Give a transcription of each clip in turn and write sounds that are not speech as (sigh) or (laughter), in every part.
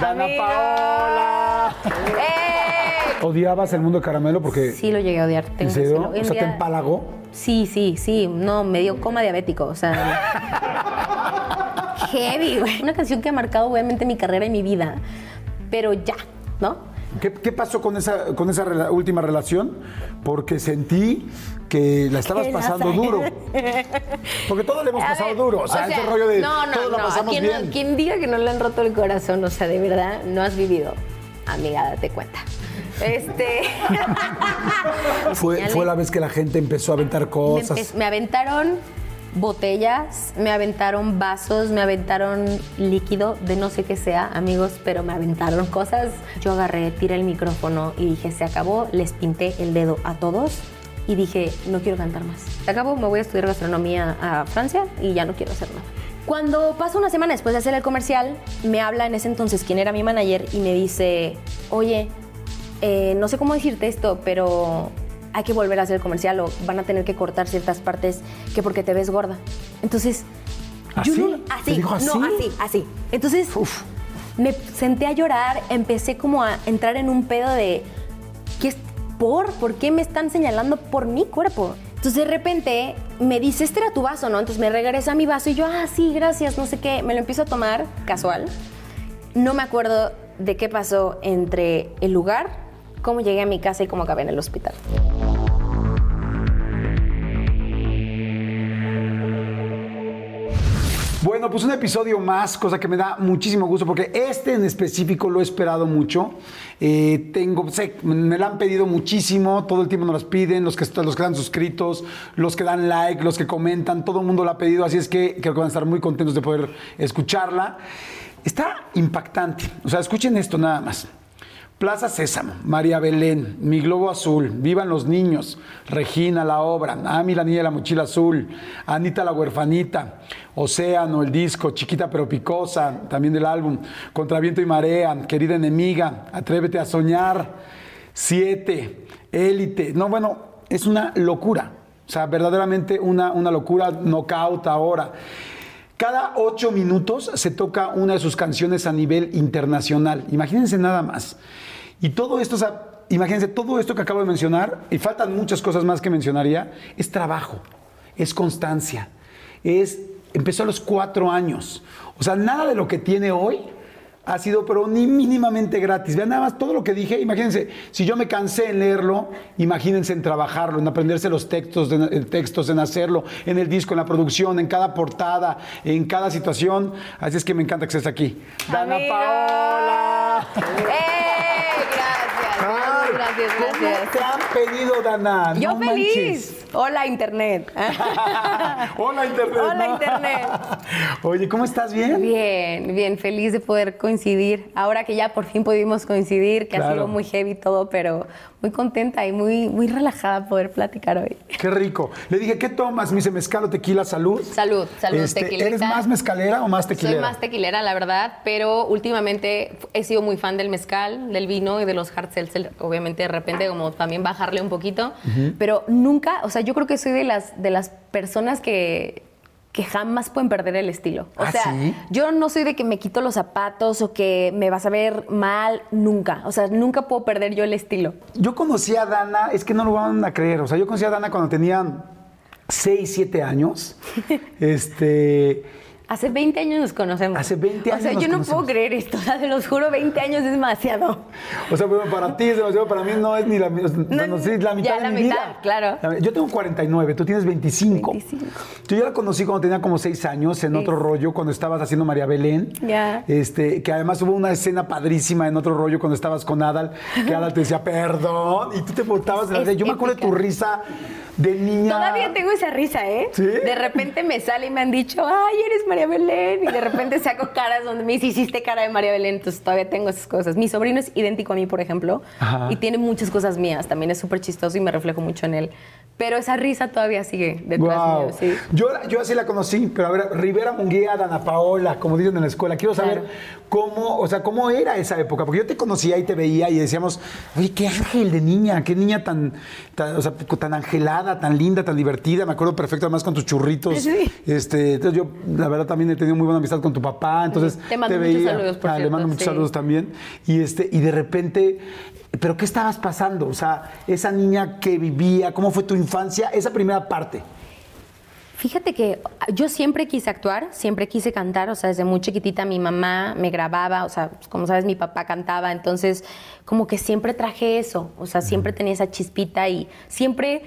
Dana Amiga. Paola. ¡Eh! ¿Odiabas el mundo de caramelo? Porque. Sí, lo llegué a odiar. tengo ¿En serio? O sea, ¿te empalagó? Sí, sí, sí. No, me dio coma diabético. O sea. (laughs) heavy, güey. Una canción que ha marcado obviamente mi carrera y mi vida. Pero ya, ¿no? ¿Qué, qué pasó con esa, con esa rela- última relación? Porque sentí que la estabas la pasando sa- duro. (laughs) Porque todos le hemos pasado ver, duro. O sea, ese rollo de No, no, todos la no. pasamos quien, bien. quien diga que no le han roto el corazón, o sea, de verdad, no has vivido. Amiga, date cuenta. Este. (laughs) (laughs) Fue, fue la vez que la gente empezó a aventar me, cosas. empe- me aventaron botellas, me aventaron vasos, me aventaron líquido de no sé qué sea, amigos, pero me aventaron cosas. Yo agarré, tiré el micrófono y dije, se acabó, les pinté el dedo a todos y dije, no quiero cantar más. Se acabó, me voy a estudiar gastronomía a Francia y ya no quiero hacer nada. Cuando pasa una semana después de hacer el comercial, me habla en ese entonces quien era mi manager y me dice, oye, eh, no sé cómo decirte esto, pero hay que volver a hacer el comercial o van a tener que cortar ciertas partes que porque te ves gorda. Entonces, yo ¿Así? no- ¿Te así, dijo así? no, así, así. Entonces, Uf. me senté a llorar, empecé como a entrar en un pedo de, ¿qué es por? ¿Por qué me están señalando por mi cuerpo? Entonces de repente me dice, este era tu vaso, ¿no? Entonces me regresa mi vaso y yo, ah, sí, gracias, no sé qué. Me lo empiezo a tomar casual. No me acuerdo de qué pasó entre el lugar, cómo llegué a mi casa y cómo acabé en el hospital. Bueno, pues un episodio más, cosa que me da muchísimo gusto, porque este en específico lo he esperado mucho. Eh, tengo, sé, me lo han pedido muchísimo, todo el tiempo nos las piden, los que, los que están suscritos, los que dan like, los que comentan, todo el mundo lo ha pedido, así es que creo que van a estar muy contentos de poder escucharla. Está impactante, o sea, escuchen esto nada más. Plaza Sésamo, María Belén, Mi Globo Azul, Vivan los Niños, Regina la Obra, Ami la Niña de la Mochila Azul, Anita la Huerfanita, Océano, el disco, Chiquita pero Picosa, también del álbum, Contra Viento y Marea, Querida Enemiga, Atrévete a Soñar, Siete, Élite. No, bueno, es una locura. O sea, verdaderamente una, una locura, knockout ahora. Cada ocho minutos se toca una de sus canciones a nivel internacional. Imagínense nada más. Y todo esto, o sea, imagínense, todo esto que acabo de mencionar, y faltan muchas cosas más que mencionaría, es trabajo, es constancia, es, empezó a los cuatro años. O sea, nada de lo que tiene hoy ha sido, pero ni mínimamente gratis. Vean nada más todo lo que dije. Imagínense, si yo me cansé en leerlo, imagínense en trabajarlo, en aprenderse los textos, en, en textos, en hacerlo, en el disco, en la producción, en cada portada, en cada situación. Así es que me encanta que estés aquí. Dana. Paola. (laughs) ¡Eh! Gracias, Ay, gracias, ¿Cómo gracias. te han pedido, Dana? Yo No feliz. manches. Hola, Internet. (laughs) Hola, Internet. Hola, ¿no? Internet. (laughs) Oye, ¿cómo estás? ¿Bien? Bien, bien, feliz de poder coincidir. Ahora que ya por fin pudimos coincidir, que ha sido muy heavy todo, pero muy contenta y muy, muy relajada poder platicar hoy. Qué rico. Le dije, ¿qué tomas? Me dice, mezcal o tequila, salud. Salud, salud, Este, tequilita. ¿Eres más mezcalera o más tequilera? Soy más tequilera, la verdad, pero últimamente he sido muy fan del mezcal, del vino y de los hard seltzer. Obviamente, de repente, como también bajarle un poquito. Pero nunca, o sea, yo creo que soy de las, de las personas que, que jamás pueden perder el estilo. O ¿Ah, sea, sí? yo no soy de que me quito los zapatos o que me vas a ver mal, nunca. O sea, nunca puedo perder yo el estilo. Yo conocí a Dana, es que no lo van a creer, o sea, yo conocí a Dana cuando tenía 6, 7 años. (laughs) este, Hace 20 años nos conocemos. Hace 20 O años sea, nos yo no conocemos. puedo creer esto. O sea, se los juro, 20 años es demasiado. o sea, bueno, para ti es demasiado, para mí no es ni la, bueno, sí, la mitad ya de la mi mitad, vida. claro. La- Yo tengo 49, tú tienes 25. 25. Yo ya la conocí cuando tenía como 6 años en Sí. otro rollo, cuando estabas haciendo María Belén. Ya. Este, que además hubo una escena padrísima en otro rollo cuando estabas con Adal, que Adal te decía, perdón, y tú te botabas de la. Yo me acuerdo de tu risa de niña. Todavía tengo esa risa, ¿eh? ¿Sí? De repente me sale y me han dicho, ay, eres María Belén. Y de repente saco caras donde me dice, hiciste cara de María Belén. Entonces todavía tengo esas cosas. Mi sobrino es idéntico a mí, por ejemplo. Ajá. Y tiene muchas cosas mías. También es súper chistoso y me reflejo mucho en él. Pero esa risa todavía sigue detrás Guau. mío, sí. Yo, yo así la conocí, pero a ver, Rivera Munguía, Dana Paola, como dicen en la escuela. Quiero saber Claro. cómo, o sea, cómo era esa época, porque yo te conocía y te veía y decíamos, oye, qué ángel de niña, qué niña tan, tan, o sea, tan angelada, tan linda, tan divertida. Me acuerdo perfecto además con tus churritos. Sí. Este, entonces yo, la verdad, también he tenido muy buena amistad con tu papá, entonces Te mando muchos veía. saludos, por Ah, le mando muchos sí. saludos también. Y este, y de repente, ¿pero qué estabas pasando? O sea, esa niña que vivía, ¿cómo fue tu infancia? Esa primera parte. Fíjate que yo siempre quise actuar, siempre quise cantar, o sea, desde muy chiquitita mi mamá me grababa, o sea, pues, como sabes, mi papá cantaba, entonces como que siempre traje eso, o sea, siempre tenía esa chispita y siempre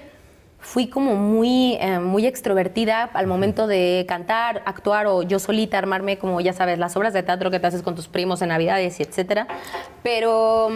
fui como muy, eh, muy extrovertida al momento de cantar, actuar o yo solita armarme como, ya sabes, las obras de teatro que te haces con tus primos en Navidades y etcétera, pero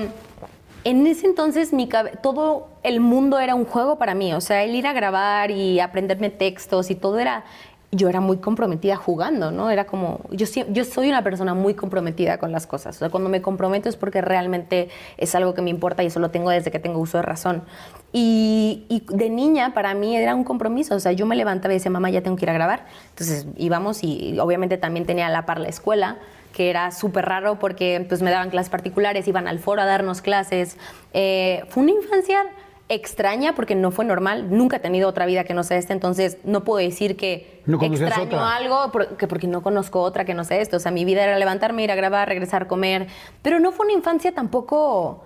en ese entonces mi todo el mundo era un juego para mí, o sea, el ir a grabar y aprenderme textos y todo era, yo era muy comprometida jugando, ¿no? Era como, yo, yo soy una persona muy comprometida con las cosas, o sea, cuando me comprometo es porque realmente es algo que me importa y eso lo tengo desde que tengo uso de razón. Y, y de niña para mí era un compromiso, o sea, yo me levantaba y decía, mamá, ya tengo que ir a grabar, entonces íbamos y, y obviamente también tenía a la par la escuela, que era súper raro porque pues me daban clases particulares, iban al foro a darnos clases. Eh, fue una infancia extraña porque no fue normal, nunca he tenido otra vida que no sea esta, entonces no puedo decir que No extraño otra. algo porque, porque no conozco otra que no sea esto, o sea, mi vida era levantarme, ir a grabar, regresar, comer, pero no fue una infancia tampoco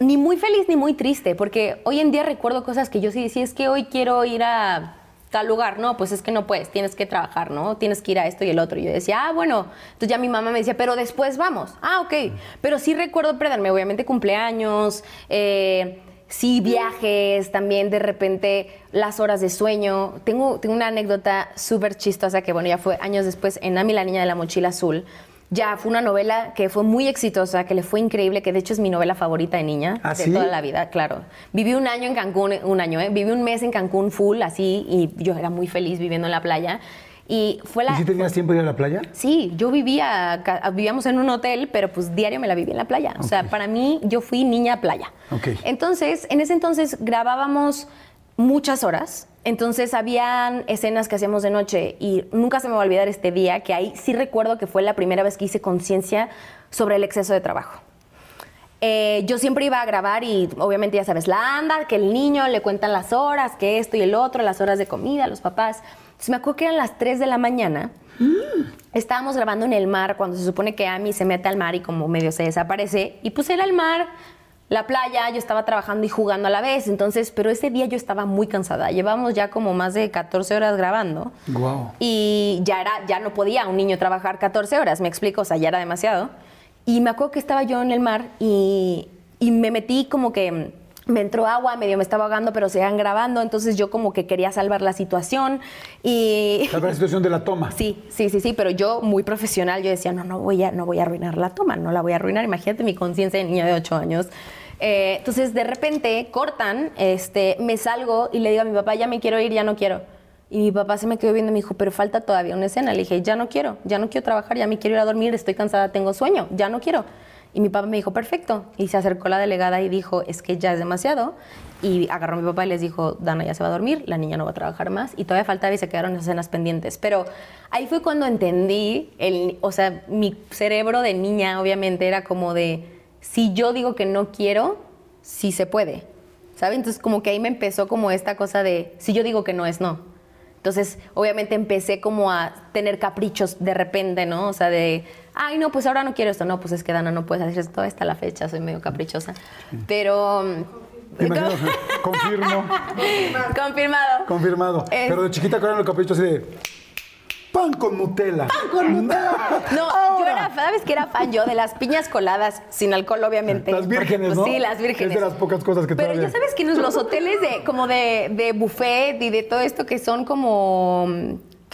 ni muy feliz ni muy triste, porque hoy en día recuerdo cosas que yo sí decía, es que hoy quiero ir a tal lugar, no, pues es que no puedes, tienes que trabajar, ¿no? Tienes que ir a esto y el otro. Y yo decía, ah, bueno, entonces ya mi mamá me decía, pero después vamos. Ah, ok. Pero sí recuerdo perderme, obviamente cumpleaños, eh, sí viajes, también de repente las horas de sueño. Tengo, tengo una anécdota súper chistosa que, bueno, ya fue años después en Ami, la niña de la mochila azul. Ya fue una novela que fue muy exitosa, que le fue increíble, que de hecho es mi novela favorita de niña ¿Ah, de sí? toda la vida, claro. Viví un año en Cancún, un año, ¿eh? Viví un mes en Cancún full, así, y yo era muy feliz viviendo en la playa. Y fue la... ¿Y si tenías tiempo de ir a la playa? Sí, yo vivía, vivíamos en un hotel, pero pues diario me la viví en la playa. O sea, para mí yo fui niña playa. Ok. Entonces, en ese entonces grabábamos muchas horas. Entonces, habían escenas que hacíamos de noche y nunca se me va a olvidar este día, que ahí sí recuerdo que fue la primera vez que hice conciencia sobre el exceso de trabajo. Eh, yo siempre iba a grabar y obviamente ya sabes, la anda, que el niño le cuentan las horas, que esto y el otro, las horas de comida, los papás. Entonces me acuerdo que eran las 3 de la mañana. Estábamos grabando en el mar cuando se supone que Amy se mete al mar y como medio se desaparece. Y pues era el mar, la playa, yo estaba trabajando y jugando a la vez. Entonces, pero ese día yo estaba muy cansada. Llevamos ya como más de 14 horas grabando. Guau. Y ya, era, ya no podía un niño trabajar 14 horas, me explico, o sea, ya era demasiado. Y me acuerdo que estaba yo en el mar y, y me metí como que me entró agua, medio me estaba ahogando, pero seguían grabando, entonces yo como que quería salvar la situación y... La verdadera situación de la toma. Sí, sí, sí, sí, pero yo muy profesional, yo decía, no, no voy a, no voy a arruinar la toma, no la voy a arruinar, imagínate mi conciencia de niña de 8 años. Eh, entonces, de repente, cortan, este, me salgo y le digo a mi papá, ya me quiero ir, ya no quiero. Y mi papá se me quedó viendo y me dijo, pero falta todavía una escena. Le dije, ya no quiero, ya no quiero trabajar, ya me quiero ir a dormir, estoy cansada, tengo sueño, ya no quiero. Y mi papá me dijo, perfecto. Y se acercó la delegada y dijo, es que ya es demasiado. Y agarró a mi papá y les dijo, Dana ya se va a dormir, la niña no va a trabajar más. Y todavía faltaba y se quedaron escenas pendientes. Pero ahí fue cuando entendí, el, o sea, mi cerebro de niña obviamente era como de, si yo digo que no quiero, sí se puede. ¿Sabe? Entonces como que ahí me empezó como esta cosa de, si yo digo que no es no. Entonces, obviamente empecé como a tener caprichos de repente, ¿no? O sea, de, ay, no, pues ahora no quiero esto. No, pues es que Dana, no puedes hacer esto hasta la fecha, soy medio caprichosa. Pero... Imagino, (laughs) confirmo, (laughs) Confirmado. confirmado. Es- Pero de chiquita, ¿cuál era el capricho así de pan con Nutella? Pan con Nutella. (laughs) No, yo era, ¿sabes qué era fan yo? De las piñas coladas, sin alcohol, obviamente. Las vírgenes, Pues ¿no? Sí, las vírgenes. Es de las pocas cosas que Pero todavía- ya sabes que en los hoteles de, como de, de buffet y de todo esto que son como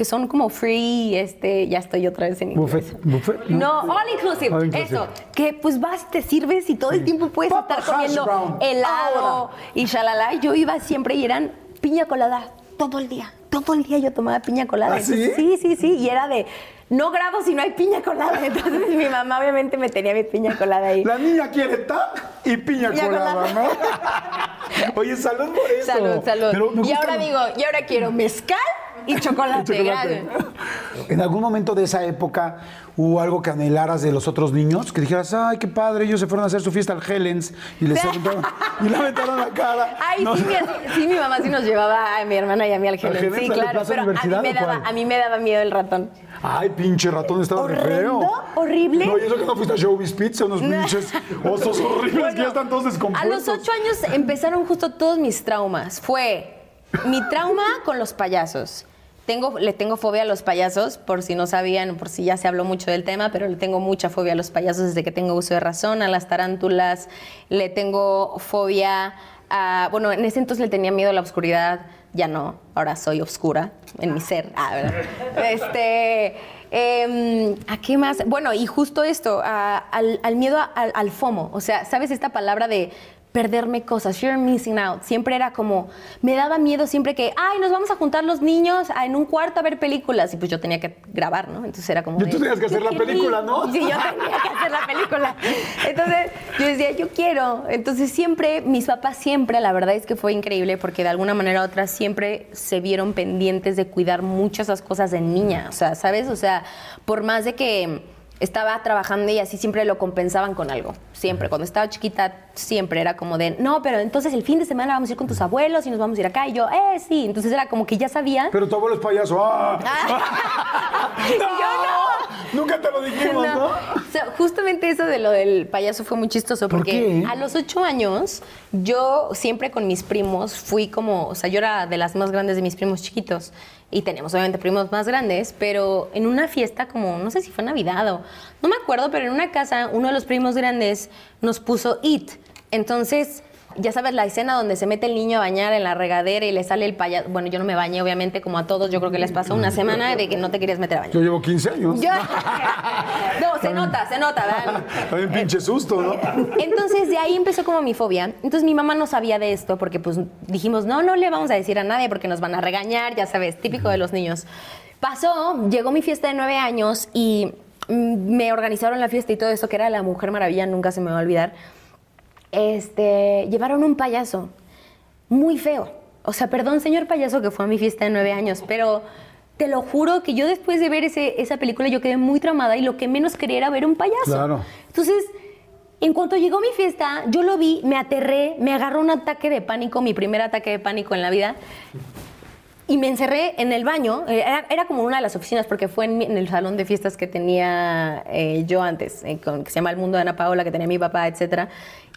que son como free, este, ya estoy otra vez en inglés. Buffet, buffet, No, all inclusive, All inclusive. eso, que pues vas, te sirves y todo el tiempo puedes Papa estar comiendo brown, helado ahora. y shalala. Yo iba siempre y eran piña colada todo el día. Todo el día yo tomaba piña colada. ¿Ah, sí? Sí, sí, sí. Y era de, no grabo si no hay piña colada. (laughs) Entonces mi mamá obviamente me tenía mi piña colada ahí. La niña quiere tac y piña, Piña colada, colada. ¿no? (laughs) Oye, salud por eso. Salud, salud. Y ahora digo, y ahora quiero mezcal y chocolate. (laughs) Chocolate. ¿En algún momento de esa época hubo algo que anhelaras de los otros niños? Que dijeras, ay, qué padre, ellos se fueron a hacer su fiesta al Helens y les (laughs) aventaron, y le aventaron la cara. Ay, No, sí, mi, sí, mi mamá sí nos llevaba a mi hermana y a mí al Helen. Helen, Sí, a la claro. Pero a mí, me daba, cuál? a mí me daba miedo el ratón. Ay, pinche ratón, estaba re feo. Horrendo, horrible. No, y eso que no fuiste a Showbiz Pizza, unos (laughs) pinches osos horribles que ya están todos A descompuestos. los ocho años empezaron justo todos mis traumas. Fue mi trauma con los payasos. Tengo, le tengo fobia a los payasos, por si no sabían, por si ya se habló mucho del tema, pero le tengo mucha fobia a los payasos desde que tengo uso de razón, a las tarántulas, le tengo fobia a... Bueno, en ese entonces le tenía miedo a la oscuridad, ya no, ahora soy oscura en mi ser. Ah, ¿verdad? Este... em, ¿A qué más? Bueno, y justo esto, al, miedo al FOMO. O sea, ¿sabes esta palabra de perderme cosas? Of missing out. Siempre era como, me daba miedo siempre que, ay, nos vamos a juntar los niños en un cuarto a ver películas. Y pues yo tenía que grabar, ¿no? Entonces era como. Y tú tenías que hacer la película. ¿no? Sí, yo tenía que hacer la película. Entonces yo decía, yo quiero. Entonces siempre, mis papás siempre, la verdad es que fue increíble porque de alguna manera u otra siempre se vieron pendientes de cuidar muchas esas cosas de niña. O sea, ¿sabes? O sea, por más de que estaba trabajando y así siempre lo compensaban con algo. Siempre. Cuando estaba chiquita, siempre era como de, no, pero entonces el fin de semana vamos a ir con tus abuelos y nos vamos a ir acá. Y yo, eh, sí. Entonces era como que ya sabía. Pero tu abuelo es payaso. ¡Ah! (laughs) Y yo no. (laughs) Nunca te lo dijimos, ¿no? O sea, justamente eso de lo del payaso fue muy chistoso ¿Por porque qué? a los ocho años yo siempre con mis primos fui como, o sea, yo era de las más grandes de mis primos chiquitos y tenemos obviamente primos más grandes, pero en una fiesta como, no sé si fue Navidad o, no me acuerdo, pero en una casa uno de los primos grandes nos puso It. Entonces, ya sabes la escena donde se mete el niño a bañar en la regadera y le sale el payaso. Bueno, yo no me bañé, obviamente, como a todos, yo creo que les pasó una semana de que no te querías meter a bañar. Yo llevo 15 años. Yo- (laughs) no, se nota, se nota, ¿verdad? También pinche susto, ¿no? Entonces de ahí empezó como mi fobia. Entonces mi mamá no sabía de esto porque pues dijimos, no, no le vamos a decir a nadie porque nos van a regañar, ya sabes, típico de los niños. Pasó, llegó mi fiesta de nueve años y mm, me organizaron la fiesta y todo esto que era la Mujer Maravilla, nunca se me va a olvidar. Este, llevaron un payaso muy feo. O sea, perdón, señor payaso, que fue a mi fiesta de nueve años, pero te lo juro que yo después de ver ese- esa película yo quedé muy traumada y lo que menos quería era ver un payaso. Claro. Entonces, en cuanto llegó mi fiesta, yo lo vi, me aterré, me agarró un ataque de pánico, mi primer ataque de pánico en la vida. Y me encerré en el baño, eh, era, era como una de las oficinas porque fue en, en el salón de fiestas que tenía eh, yo antes, eh, con- que se llama El Mundo de Ana Paola, que tenía mi papá, etc.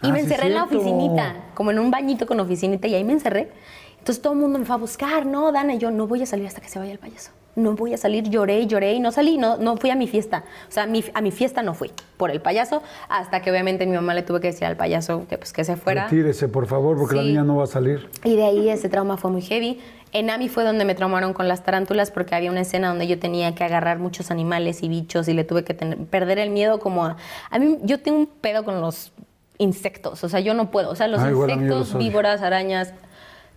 Y Ah, me sí, encerré en la oficinita, como en un bañito con oficinita, y ahí me encerré. Entonces todo el mundo me fue a buscar, no, Dana, y yo no voy a salir hasta que se vaya el payaso. No voy a salir, lloré y lloré y no salí, no, no fui a mi fiesta. O sea, mi- a mi fiesta no fui por el payaso, hasta que obviamente mi mamá le tuve que decir al payaso que pues que se fuera. Retírese, por favor, porque la niña no va a salir. Y de ahí ese trauma fue muy heavy. En Ami fue donde me traumaron con las tarántulas porque había una escena donde yo tenía que agarrar muchos animales y bichos y le tuve que tener- perder el miedo como a... A mí, yo tengo un pedo con los insectos, o sea, yo no puedo. O sea, los Ah, insectos, víboras, arañas,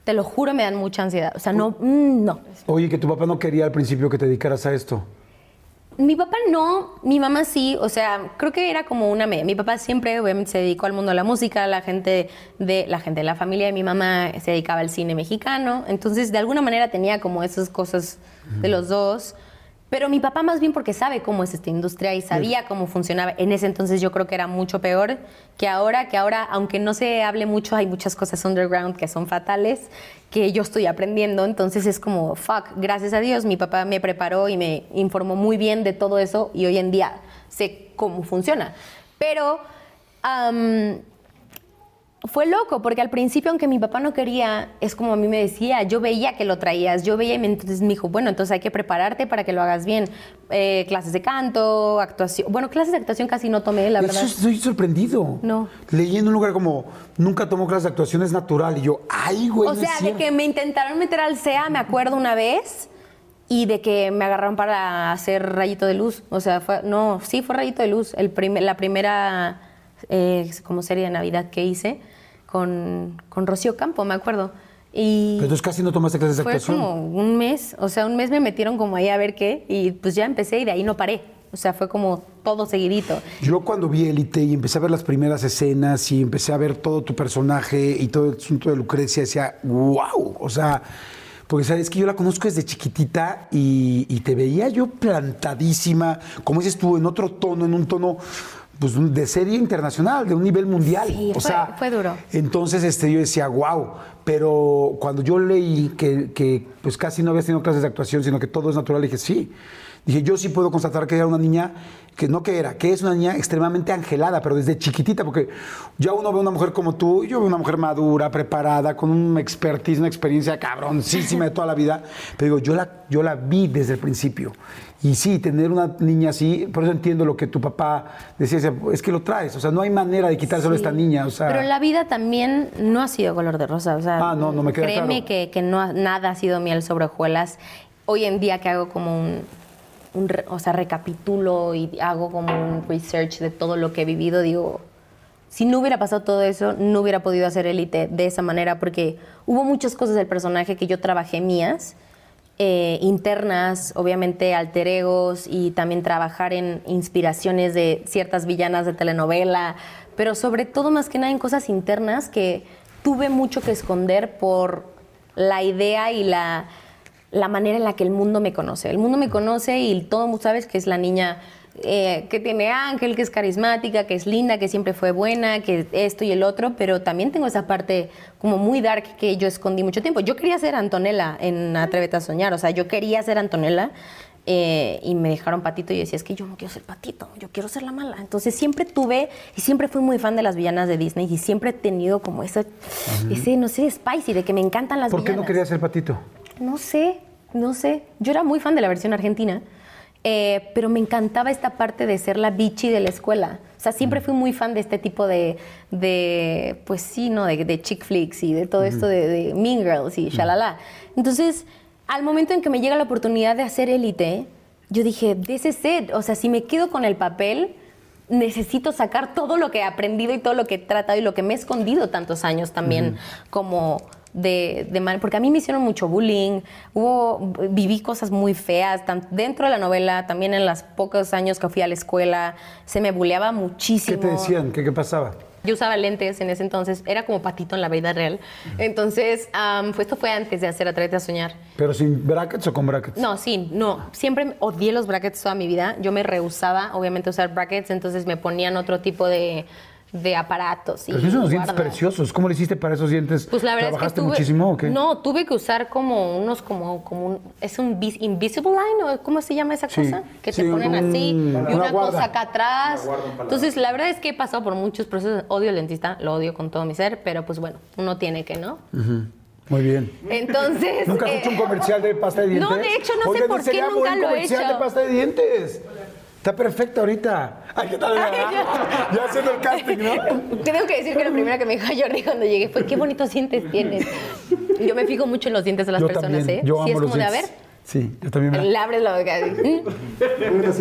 te lo juro, me dan mucha ansiedad. O sea, no, mm, no. Oye, que tu papá no quería al principio que te dedicaras a esto. Mi papá no, mi mamá sí, o sea, creo que era como una media. Mi papá siempre obviamente se dedicó al mundo de la música, la gente de la gente de la familia de mi mamá se dedicaba al cine mexicano, entonces de alguna manera tenía como esas cosas de los dos. Pero mi papá más bien porque sabe cómo es esta industria y sabía cómo funcionaba. En ese entonces yo creo que era mucho peor que ahora, que ahora, aunque no se hable mucho, hay muchas cosas underground que son fatales, que yo estoy aprendiendo. Entonces es como, fuck, gracias a Dios, mi papá me preparó y me informó muy bien de todo eso y hoy en día sé cómo funciona. Pero am, fue loco, porque al principio, aunque mi papá no quería, es como a mí me decía, yo veía que lo traías, yo veía y me- entonces me dijo, bueno, entonces hay que prepararte para que lo hagas bien. Eh, clases de canto, actuación. Bueno, clases de actuación casi no tomé, la verdad. Eso estoy sorprendido. No. Leí en un lugar como, nunca tomó clases de actuación, es natural. Y yo, ay, güey. O no sea, de cierto". que me intentaron meter al SEA, me acuerdo una vez, y de que me agarraron para hacer rayito de luz. O sea, fue, no, sí fue rayito de luz. El primer- la primera eh, como serie de Navidad que hice con, con Rocío Campo, me acuerdo. Y Pero entonces casi no tomaste clases de fue actuación. como un mes, o sea, un mes me metieron como ahí a ver qué, y pues ya empecé y de ahí no paré. O O sea, fue como todo seguidito. Yo cuando vi Élite y empecé a ver las primeras escenas y empecé a ver todo tu personaje y todo el asunto de Lucrecia, decía, wow, o sea, porque sabes que yo la conozco desde chiquitita y, y te veía yo plantadísima, como dices tú, en otro tono, en un tono pues, de serie internacional, de un nivel mundial. Sí, o fue- sea, fue duro. Entonces este, yo decía, wow, pero cuando yo leí que, que, pues casi no habías tenido clases de actuación, sino que todo es natural, dije, sí. Dije, yo sí puedo constatar que era una niña, que no que era, que es una niña extremadamente angelada, pero desde chiquitita, porque ya uno ve una mujer como tú, yo veo una mujer madura, preparada, con un expertise, una experiencia cabroncísima de toda la vida, pero digo, yo la, yo la vi desde el principio. Y sí, tener una niña así, por eso entiendo lo que tu papá decía, es que lo traes, o sea, no hay manera de quitárselo a esta niña, o sea... Pero la vida también no ha sido color de rosa. O sea, Ah, no, no me queda créeme claro. que, que no, ha- nada ha sido miel sobre hojuelas. Hoy en día que hago como un, un o sea, recapitulo y hago como un research de todo lo que he vivido, digo, si no hubiera pasado todo eso, no hubiera podido hacer élite de esa manera porque hubo muchas cosas del personaje que yo trabajé mías, eh, internas, obviamente alter egos y también trabajar en inspiraciones de ciertas villanas de telenovela, pero sobre todo más que nada en cosas internas que tuve mucho que esconder por la idea y la, la manera en la que el mundo me conoce. El mundo me conoce y todo mundo sabes que es la niña eh, que tiene ángel, que es carismática, que es linda, que siempre fue buena, que esto y el otro, pero también tengo esa parte como muy dark que yo escondí mucho tiempo. Yo quería ser Antonella en Atrévete a Soñar, o sea, yo quería ser Antonella eh, y me dejaron patito y yo decía, es que yo no quiero ser patito, yo quiero ser la mala. Entonces siempre tuve y siempre fui muy fan de las villanas de Disney y siempre he tenido como ese, ese no sé, spicy, de que me encantan las ¿Por qué villanas. no querías ser patito? No sé, no sé. Yo era muy fan de la versión argentina, eh, pero me encantaba esta parte de ser la bichi de la escuela. O sea, siempre fui muy fan de este tipo de, de pues sí, ¿no? De, de chick flicks y de todo esto de, de Mean Girls y shalala. Entonces, al momento en que me llega la oportunidad de hacer élite, yo dije, this is it. O sea, si me quedo con el papel, necesito sacar todo lo que he aprendido y todo lo que he tratado y lo que me he escondido tantos años también como de, de mal, porque a mí me hicieron mucho bullying, hubo, viví cosas muy feas, tan- dentro de la novela, también en los pocos años que fui a la escuela, se me bulleaba ¿Qué muchísimo. te decían? ¿Qué, qué pasaba? Yo usaba lentes en ese entonces, era como patito en la vida real. Entonces, am, pues esto fue antes de hacer Atrévete a Soñar. ¿Pero sin brackets o con brackets? No, sí, no. Siempre odié los brackets toda mi vida. Yo me rehusaba, obviamente, a usar brackets, entonces me ponían otro tipo de, de aparatos. Pero y tienes unos dientes preciosos. ¿Cómo le hiciste para esos dientes? Pues la verdad es que ¿Trabajaste tuve, muchísimo o qué? No, tuve que usar como unos, como, como un, es un vis- invisible line o cómo se llama esa Sí, cosa que sí, te ponen un- así y una una, guarda. cosa acá atrás. Entonces la verdad es que he pasado por muchos procesos. Odio el dentista, lo odio con todo mi ser, pero pues bueno, uno tiene que, ¿no? Muy bien. Entonces. ¿Nunca has eh, hecho un comercial de pasta de dientes? No, de hecho, no sé por qué nunca lo he comercial hecho. de pasta de dientes. Está perfecta ahorita. Ay, ¿qué tal? (laughs) ya haciendo el casting, ¿no? Tengo que decir que lo primero que me dijo Jordi cuando llegué fue qué bonitos dientes tienes. Yo me fijo mucho en los dientes de las Yo personas, también. ¿eh? Yo sí, amo es los como de a ver. Sí, yo también. me- Le abres la boca. (laughs)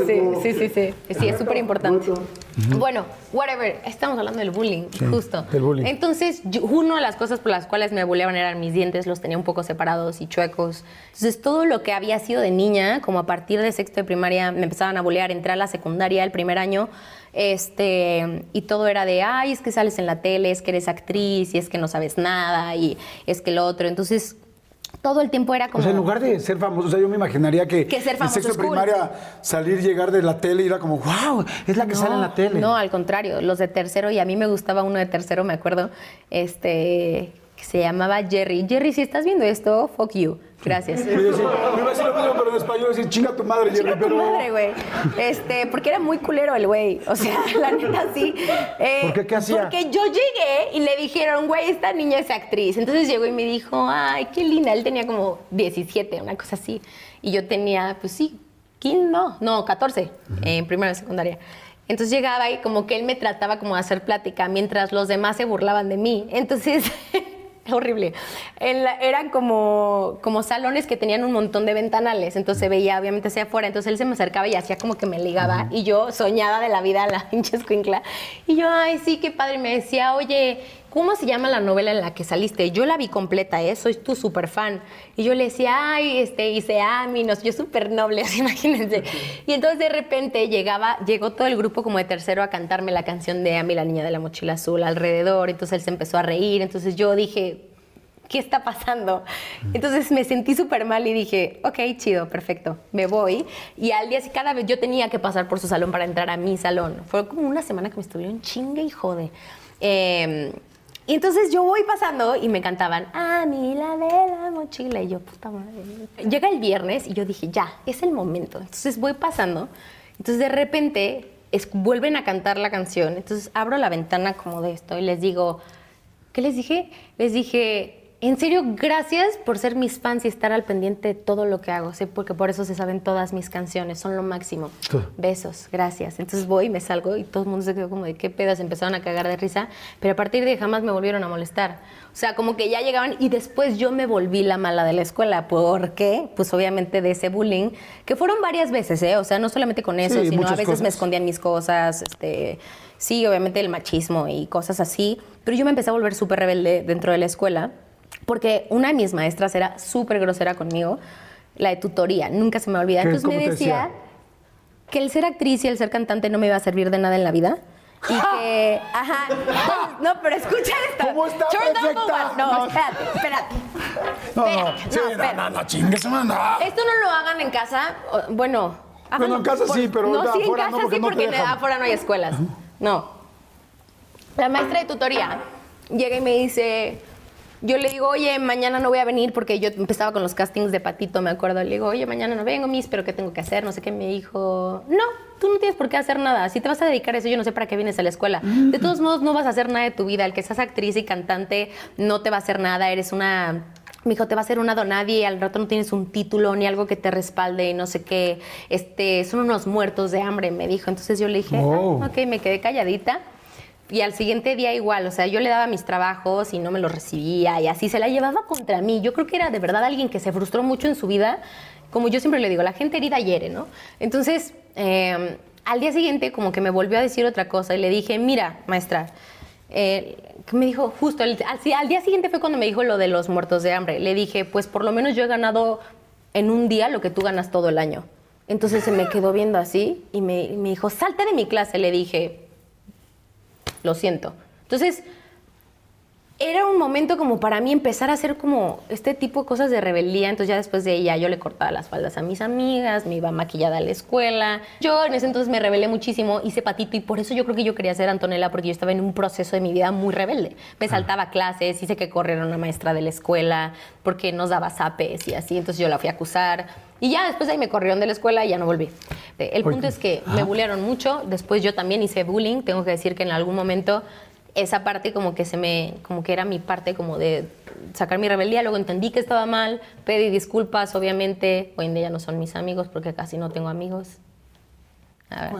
Sí, sí, sí, sí. Sí, es súper importante. Bueno, whatever. Estamos hablando del bullying, justo. del bullying. Entonces, yo- una de las cosas por las cuales me bulleaban eran mis dientes, los tenía un poco separados y chuecos. Entonces, todo lo que había sido de niña, como a partir de sexto de primaria, me empezaban a bullear. Entré a la secundaria el primer año este, y todo era de, ay, es que sales en la tele, es que eres actriz, y es que no sabes nada, y es que lo otro. Entonces, todo el tiempo era como... O sea, en lugar de ser famoso, o sea, yo me imaginaría que, Que ser en famoso sexto es cool. primaria, salir, llegar de la tele y era como, wow, es la que sale en la tele. No, al contrario, los de tercero, y a mí me gustaba uno de tercero, me acuerdo, este, que se llamaba Jerry. Jerry, si estás viendo esto, fuck you. Gracias. Y me iba a decir lo mismo, pero en español, decir, chinga tu madre, Jerry, Chinga tu pero... madre, güey. Este, porque era muy culero el güey. O sea, (laughs) la neta sí. Eh, ¿Por qué? ¿Qué hacía? Porque yo llegué y le dijeron, güey, esta niña es actriz. Entonces llegó y me dijo, ay, qué linda. Él tenía como 17, una cosa así. Y yo tenía, pues sí, 15, no, no, 14, en primera de secundaria. Entonces llegaba y como que él me trataba como de hacer plática mientras los demás se burlaban de mí. Entonces, (laughs) horrible. Eran como, como salones que tenían un montón de ventanales, entonces se veía obviamente hacia afuera, entonces él se me acercaba y hacía como que me ligaba y yo soñada de la vida, la (laughs) pinche escuincla. Y yo, ay, sí, qué padre, me decía, oye, ¿cómo se llama la novela en la que saliste? Yo la vi completa, ¿eh? Soy tu súper fan. Y yo le decía, ay, este, hice Ami, no, yo súper noble, (laughs) imagínense. Y entonces de repente llegaba, llegó todo el grupo como de tercero a cantarme la canción de Ami, la niña de la mochila azul, alrededor. Entonces él se empezó a reír. Entonces yo dije, ¿qué está pasando? Entonces me sentí súper mal y dije, ok, chido, perfecto, me voy. Y al día, cada vez yo tenía que pasar por su salón para entrar a mi salón. Fue como una semana que me estuvieron chingue y jode. Eh, y entonces yo voy pasando y me cantaban, a mí la de la mochila. Y yo, puta madre. Llega el viernes y yo dije, ya, es el momento. Entonces voy pasando. Entonces de repente vuelven a cantar la canción. Entonces abro la ventana como de esto y les digo, ¿qué les dije? Les dije, en serio, gracias por ser mis fans y estar al pendiente de todo lo que hago, ¿sí? porque por eso se saben todas mis canciones, son lo máximo. Besos, gracias. Entonces voy, me salgo y todo el mundo se quedó como de qué pedas, empezaron a cagar de risa, pero a partir de ahí jamás me volvieron a molestar. O sea, como que ya llegaban y después yo me volví la mala de la escuela. ¿Por qué? Pues obviamente de ese bullying, que fueron varias veces, ¿eh? O sea, no solamente con eso, sino a veces me escondían mis cosas, este, sí, obviamente el machismo y cosas así, pero yo me empecé a volver súper rebelde dentro de la escuela porque una de mis maestras era súper grosera conmigo, la de tutoría, nunca se me olvida. Entonces me decía, que el ser actriz y el ser cantante no me iba a servir de nada en la vida. Y (laughs) que, ajá, (laughs) no, pero escucha esto. ¿Cómo está perfecta? No, no, espérate, espérate. No, no, sí, no, no, no, chingues, no. Esto no lo hagan en casa, bueno. Bueno, en casa sí, pero No, sí, en casa no, porque sí, no porque dejan. afuera no hay escuelas. No. La maestra de tutoría llega y me dice, yo le digo, oye, mañana no voy a venir porque yo empezaba con los castings de Patito, me acuerdo. Le digo, oye, mañana no vengo, mis, pero ¿qué tengo que hacer? No sé qué. Me dijo, no, tú no tienes por qué hacer nada. Si te vas a dedicar a eso, yo no sé para qué vienes a la escuela. De todos modos, no vas a hacer nada de tu vida. El que seas actriz y cantante no te va a hacer nada. Eres una me dijo, te va a hacer una donadie, al rato no tienes un título ni algo que te respalde y no sé qué. Este, son unos muertos de hambre, me dijo. Entonces yo le dije, ah, ok, me quedé calladita. Y al siguiente día igual, o sea, yo le daba mis trabajos y no me los recibía y así se la llevaba contra mí. Yo creo que era de verdad alguien que se frustró mucho en su vida. Como yo siempre le digo, la gente herida hiere, ¿no? Entonces, eh, al día siguiente como que me volvió a decir otra cosa y le dije, mira, maestra, eh, me dijo justo, al, día siguiente fue cuando me dijo lo de los muertos de hambre. Le dije, pues por lo menos yo he ganado en un día lo que tú ganas todo el año. Entonces se me quedó viendo así y me, me dijo, salte de mi clase. Le dije, lo siento. Entonces, era un momento como para mí empezar a hacer como este tipo de cosas de rebeldía. Entonces ya después de ella yo le cortaba las faldas a mis amigas, me iba maquillada a la escuela. Yo en ese entonces me rebelé muchísimo, hice patito y por eso yo creo que yo quería ser Antonella porque yo estaba en un proceso de mi vida muy rebelde. Me saltaba clases, hice que corriera una maestra de la escuela porque nos daba zapes y así. Entonces yo la fui a acusar. Y ya después de ahí me corrieron de la escuela y ya no volví. El punto es que me bullearon mucho. Después yo también hice bullying. Tengo que decir que en algún momento esa parte como que se me como que era mi parte como de sacar mi rebeldía luego entendí que estaba mal pedí disculpas obviamente hoy en día no son mis amigos porque casi no tengo amigos a ver.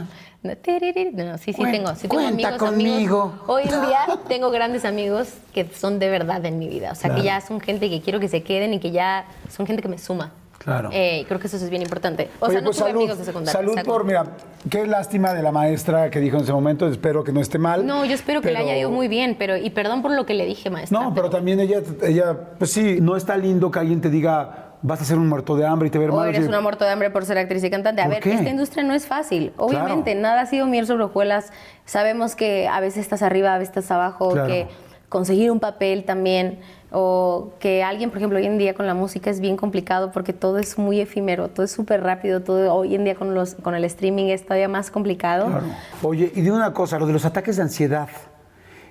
No, sí, sí tengo. Sí tengo cuenta amigos, conmigo. amigos. Hoy en día tengo grandes amigos que son de verdad en mi vida. O sea, Claro. que ya son gente que quiero que se queden y que ya son gente que me suma. Claro. Eh, creo que eso es bien importante. O Oye, sea, no pues tuve salud, amigos de secundaria. salud por, mira, qué lástima de la maestra que dijo en ese momento, espero que no esté mal. No, yo espero que le haya ido muy bien, pero y perdón por lo que le dije, maestra. No, pero también ella, ella, pues sí, no está lindo que alguien te diga, vas a ser un muerto de hambre y te ver mal. eres una muerto de hambre por ser actriz y cantante. A ¿Por ver, qué? esta industria no es fácil. Obviamente, nada ha sido miel sobre hojuelas. Sabemos que a veces estás arriba, a veces estás abajo, Claro. que conseguir un papel también, o que alguien, por ejemplo, hoy en día con la música es bien complicado porque todo es muy efímero, todo es súper rápido, todo hoy en día con, los, con el streaming es todavía más complicado. Claro. Oye, y dime una cosa, lo de los ataques de ansiedad.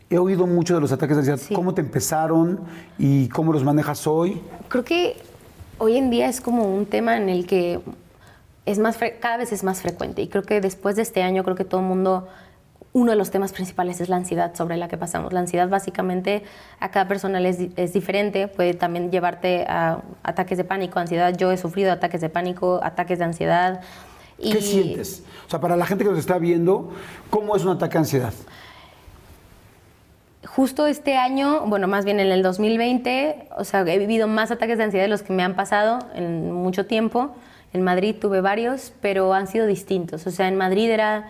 He oído mucho de los ataques de ansiedad. Sí. ¿Cómo te empezaron y cómo los manejas hoy? Creo que hoy en día es como un tema en el que es más cada vez es más frecuente y creo que después de este año creo que todo el mundo uno de los temas principales es la ansiedad sobre la que pasamos. La ansiedad básicamente a cada persona es, es diferente, puede también llevarte a ataques de pánico, ansiedad. Yo he sufrido ataques de pánico, ataques de ansiedad. Y ¿Qué sientes? O sea, para la gente que nos está viendo, ¿cómo es un ataque de ansiedad? Justo este año, bueno, más bien en el 2020, o sea, he vivido más ataques de ansiedad de los que me han pasado en mucho tiempo. En Madrid tuve varios, pero han sido distintos. O sea, en Madrid era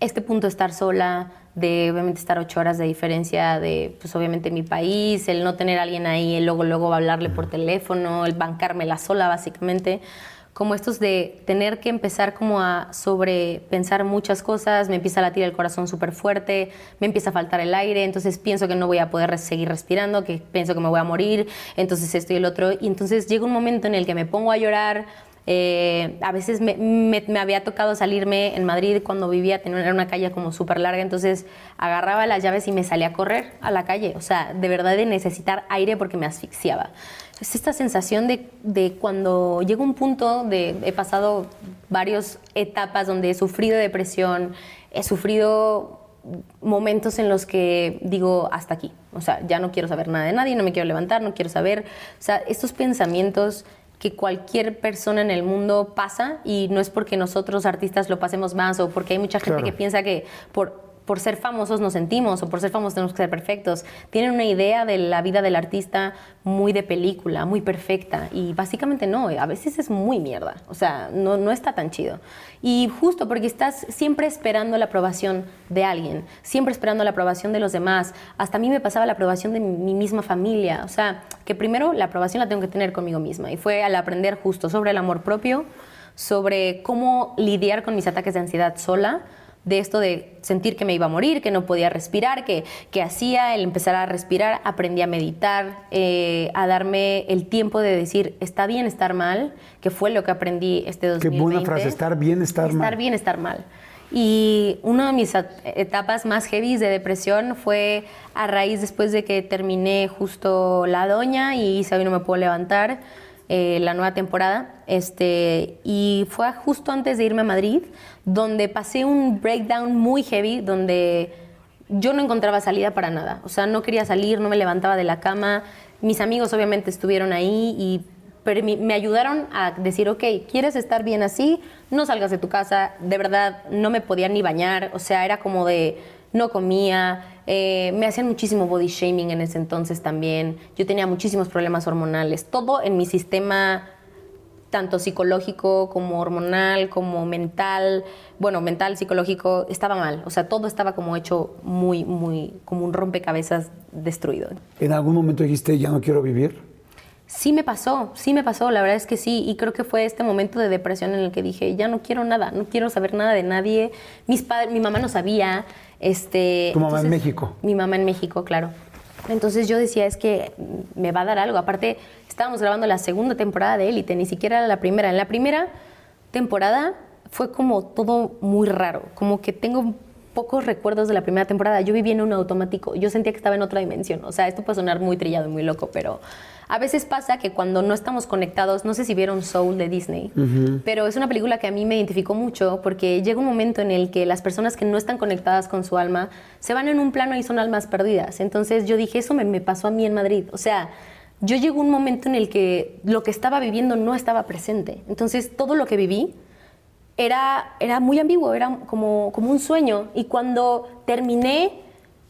este punto de estar sola, de obviamente estar ocho horas de diferencia de, pues obviamente mi país, el no tener alguien ahí, el luego, luego hablarle por teléfono, el bancármela sola básicamente, como estos de tener que empezar como a sobrepensar muchas cosas, me empieza a latir el corazón súper fuerte, me empieza a faltar el aire, entonces pienso que no voy a poder seguir respirando, que pienso que me voy a morir, entonces esto y el otro, y entonces llega un momento en el que me pongo a llorar, eh, a veces me, había tocado salirme en Madrid cuando vivía, tenía una calle como súper larga, entonces agarraba las llaves y me salía a correr a la calle, o sea, de verdad de necesitar aire porque me asfixiaba. Es esta sensación de, de cuando llega un punto de, he pasado varias etapas donde he sufrido depresión, he sufrido momentos en los que digo hasta aquí, o sea, ya no quiero saber nada de nadie, no me quiero levantar, no quiero saber, o sea, estos pensamientos que cualquier persona en el mundo pasa y no es porque nosotros artistas lo pasemos más o porque hay mucha gente que piensa que por por ser famosos nos sentimos o por ser famosos tenemos que ser perfectos. Tienen una idea de la vida del artista muy de película, muy perfecta y básicamente no, a veces es muy mierda, o sea, no, no está tan chido. Y justo porque estás siempre esperando la aprobación de alguien, siempre esperando la aprobación de los demás. Hasta a mí me pasaba la aprobación de mi misma familia, o sea, que primero la aprobación la tengo que tener conmigo misma y fue al aprender justo sobre el amor propio, sobre cómo lidiar con mis ataques de ansiedad sola, de esto de sentir que me iba a morir, que no podía respirar, que, que hacía el empezar a respirar, aprendí a meditar, eh, a darme el tiempo de decir, está bien estar mal, que fue lo que aprendí este 2020. Qué buena frase, estar bien, estar, mal. Estar bien, estar mal. Y una de mis etapas más heavy de depresión fue a raíz después de que terminé justo La Doña y hoy no me puedo levantar, eh, la nueva temporada. Este, y fue justo antes de irme a Madrid donde pasé un breakdown muy heavy, donde yo no encontraba salida para nada. O sea, no quería salir, no me levantaba de la cama. Mis amigos obviamente estuvieron ahí y me ayudaron a decir, ok, ¿quieres estar bien así? No salgas de tu casa. De verdad, no me podía ni bañar. O sea, era como de, no comía. Eh, me hacían muchísimo body shaming en ese entonces también. Yo tenía muchísimos problemas hormonales. Todo en mi sistema tanto psicológico como hormonal, como mental, bueno, mental, psicológico, estaba mal. O sea, todo estaba como hecho muy, muy, como un rompecabezas destruido. ¿En algún momento dijiste, ya no quiero vivir? Sí me pasó, sí me pasó, la verdad es que sí. Y creo que fue este momento de depresión en el que dije, ya no quiero nada, no quiero saber nada de nadie. Mis padres, mi mamá no sabía. Este, ¿Tu mamá en México? Mi mamá en México, claro. Entonces yo decía, es que me va a dar algo. Aparte, estábamos grabando la segunda temporada de Élite, ni siquiera la primera. En la primera temporada fue como todo muy raro, como que tengo pocos recuerdos de la primera temporada. Yo vivía en un automático, yo sentía que estaba en otra dimensión. O sea, esto puede sonar muy trillado y muy loco, pero a veces pasa que cuando no estamos conectados, no sé si vieron Soul de Disney, pero es una película que a mí me identificó mucho porque llega un momento en el que las personas que no están conectadas con su alma se van en un plano y son almas perdidas. Entonces yo dije, eso me, me pasó a mí en Madrid. O sea, yo llegó un momento en el que lo que estaba viviendo no estaba presente. Entonces todo lo que viví era, era muy ambiguo, era como, como un sueño. Y cuando terminé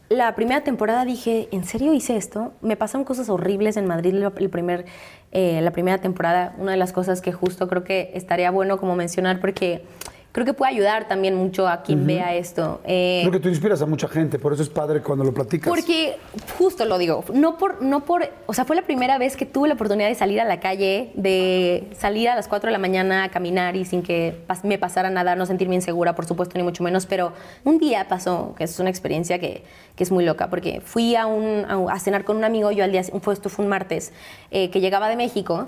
la primera temporada dije, ¿en serio hice esto? Me pasaron cosas horribles en Madrid el primer, eh, la primera temporada. Una de las cosas que justo creo que estaría bueno como mencionar porque creo que puede ayudar también mucho a quien vea esto. Eh, creo que tú inspiras a mucha gente, por eso es padre cuando lo platicas. Porque, justo lo digo, no por, no por, o sea, fue la primera vez que tuve la oportunidad de salir a la calle, de salir a las 4 de la mañana a caminar y sin que me pasara nada, no sentirme insegura, por supuesto, ni mucho menos, pero un día pasó, que es una experiencia que, que es muy loca, porque fui a, un, a, cenar con un amigo, yo al día, fue, esto fue un martes, eh, que llegaba de México,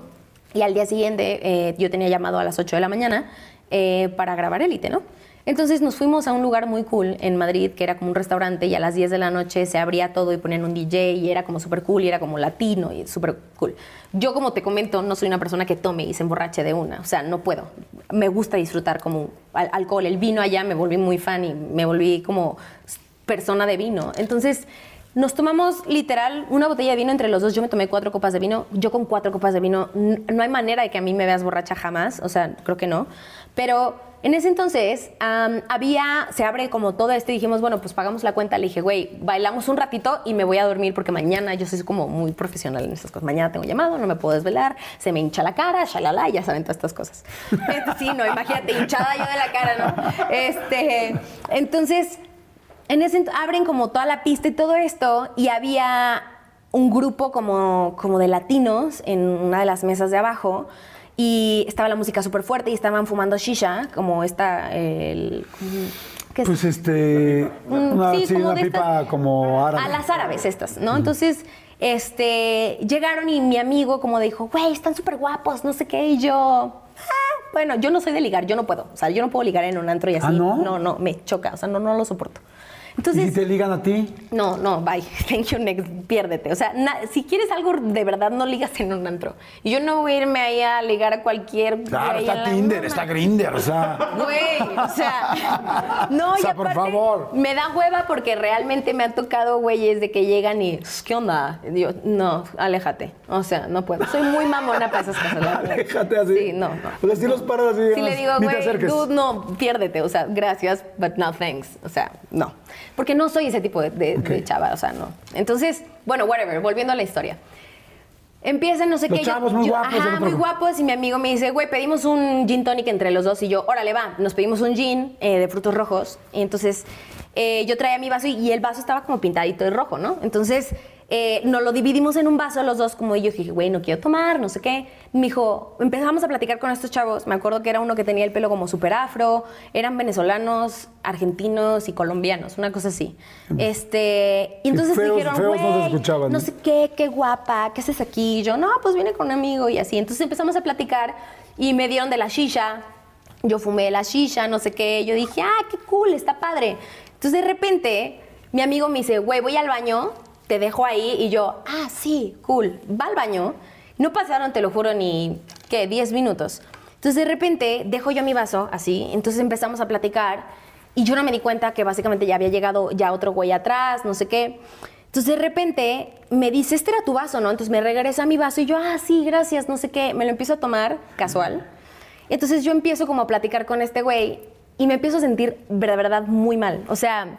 y al día siguiente eh, yo tenía llamado a las 8 de la mañana eh, para grabar Élite, ¿no? Entonces nos fuimos a un lugar muy cool en Madrid, que era como un restaurante, y a las 10 de la noche se abría todo y ponían un DJ, y era como súper cool, y era como latino, y súper cool. Yo, como te comento, no soy una persona que tome y se emborrache de una, o sea, no puedo. Me gusta disfrutar como alcohol. El vino allá me volví muy fan y me volví como persona de vino. Entonces nos tomamos literal una botella de vino entre los dos. Yo me tomé cuatro copas de vino. Yo con cuatro copas de vino, no hay manera de que a mí me veas borracha jamás. O sea, creo que no. Pero en ese entonces am, había, se abre como todo esto y dijimos, bueno, pues pagamos la cuenta. Le dije, güey, bailamos un ratito y me voy a dormir porque mañana yo soy como muy profesional en estas cosas. Mañana tengo llamado, no me puedo desvelar, se me hincha la cara, shalala, ya saben todas estas cosas. Entonces, sí, no, imagínate, hinchada yo de la cara, ¿no? Este, entonces, en ese abren como toda la pista y todo esto y había un grupo como, como de latinos en una de las mesas de abajo y estaba la música súper fuerte y estaban fumando shisha, como esta, el... ¿qué es? Pues este. Mm, Una, sí, sí, como una de pipa estas- como árabe. A las árabes estas, ¿no? Entonces, este, llegaron y mi amigo como dijo, güey, están súper guapos, no sé qué, y yo... "Ah, bueno, yo no soy de ligar, yo no puedo. O sea, yo no puedo ligar en un antro y así. ¿Ah, no? No, no, me choca, o sea, no, no lo soporto. ¿Y Entonces, si te ligan a ti? no, no, bye. (laughs) Thank you, next. Piérdete. O sea, na- si quieres algo de verdad, no ligas en un antro. Y yo no voy a irme ahí a ligar a cualquier. Claro, está Tinder, está Grinder, o sea. Güey, o sea, (laughs) no, O sea, y por favor. Me da hueva porque realmente me han tocado güeyes de que llegan y, ¿qué onda? Y yo, no, aléjate. O sea, no puedo. Soy muy mamona para esas cosas. (laughs) Déjate así. Sí, no, no. O sea, si los paras así. Si le digo, güey, dude, no, piérdete. O sea, gracias, but no thanks. O sea, no. Porque no soy ese tipo de, de- chava, o sea, no. Entonces, bueno, whatever, volviendo a la historia. Empiezan, no sé Los qué. yo- chavos muy yo- guapos del Ajá, muy guapos. Y mi amigo me dice, güey, pedimos un gin tonic entre los dos. Y yo, órale, va. Nos pedimos un gin eh, de frutos rojos. Y entonces eh, yo traía mi vaso y, y el vaso estaba como pintadito de rojo, ¿no? Entonces eh, nos lo dividimos en un vaso los dos. Como yo dije, güey, no quiero tomar, no sé qué. Me dijo, empezamos a platicar con estos chavos. Me acuerdo que era uno que tenía el pelo como súper afro. Eran venezolanos, argentinos y colombianos, una cosa así. Este, y entonces feos- dijeron, feos no güey, no sé qué, qué guapa, ¿qué haces aquí? Y yo, no, pues vine con un amigo y así. Entonces empezamos a platicar y me dieron de la shisha. Yo fumé la shisha, no sé qué. Yo dije, ah, qué cool, está padre. Entonces de repente mi amigo me dice, güey, voy al baño, te dejo ahí. Y yo, ah, sí, cool. Va al baño. No pasaron, te lo juro, ni, ¿qué? 10 minutos. Entonces de repente dejo yo mi vaso así. Entonces empezamos a platicar. Y yo no me di cuenta que básicamente ya había llegado ya otro güey atrás, no sé qué. Entonces de repente me dice, este era tu vaso, ¿no? Entonces me regresa mi vaso y yo, ah, sí, gracias, no sé qué. Me lo empiezo a tomar casual. Entonces yo empiezo como a platicar con este güey y me empiezo a sentir de verdad muy mal. O sea,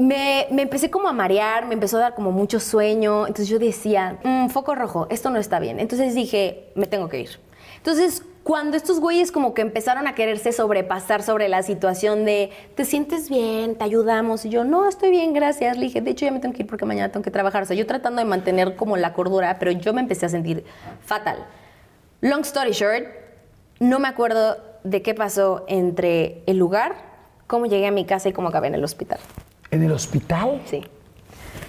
me, me empecé como a marear, me empezó a dar como mucho sueño. Entonces yo decía, "Mm, foco rojo, esto no está bien. Entonces dije, me tengo que ir. Entonces, cuando estos güeyes como que empezaron a quererse sobrepasar sobre la situación de, ¿te sientes bien? ¿Te ayudamos? Y yo, no, estoy bien, gracias. Le dije, de hecho ya me tengo que ir porque mañana tengo que trabajar. O sea, yo tratando de mantener como la cordura, pero yo me empecé a sentir fatal. Long story short, no me acuerdo de qué pasó entre el lugar, cómo llegué a mi casa y cómo acabé en el hospital. ¿En el hospital? Sí.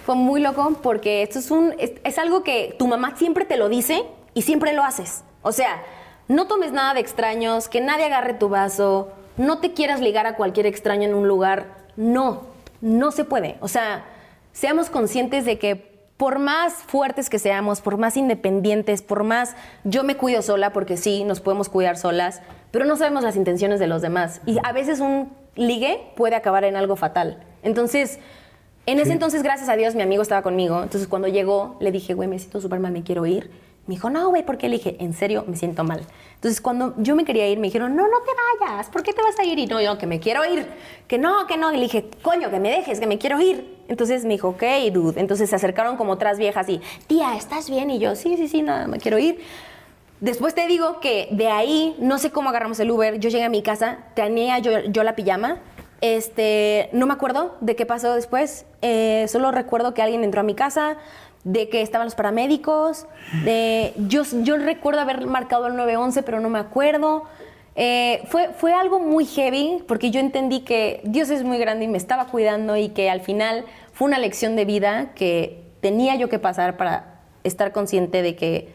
Fue muy loco porque esto es, un, es, algo que tu mamá siempre te lo dice y siempre lo haces. O sea, no tomes nada de extraños, que nadie agarre tu vaso, no te quieras ligar a cualquier extraño en un lugar. No, no se puede. O sea, seamos conscientes de que por más fuertes que seamos, por más independientes, por más yo me cuido sola, porque sí, nos podemos cuidar solas, pero no sabemos las intenciones de los demás. Y a veces un ligue puede acabar en algo fatal. Entonces, en ese entonces, gracias a Dios, mi amigo estaba conmigo. Entonces, cuando llegó, le dije, güey, me siento súper mal, me quiero ir. Me dijo, no, güey, ¿por qué? Le dije, en serio, me siento mal. Entonces, cuando yo me quería ir, me dijeron, no, no te vayas, ¿por qué te vas a ir? Y no, yo, que me quiero ir, que no, que no. Y le dije, coño, que me dejes, que me quiero ir. Entonces me dijo, ok, dude. Entonces se acercaron como otras viejas y, tía, ¿estás bien? Y yo, sí, sí, sí, nada, me quiero ir. Después te digo que de ahí, no sé cómo agarramos el Uber, yo llegué a mi casa, tenía yo, yo la pijama, este, no me acuerdo de qué pasó después, eh, solo recuerdo que alguien entró a mi casa, de que estaban los paramédicos, de, yo, recuerdo haber marcado el 911, pero no me acuerdo. Eh, fue, fue algo muy heavy porque yo entendí que Dios es muy grande y me estaba cuidando y que al final fue una lección de vida que tenía yo que pasar para estar consciente de que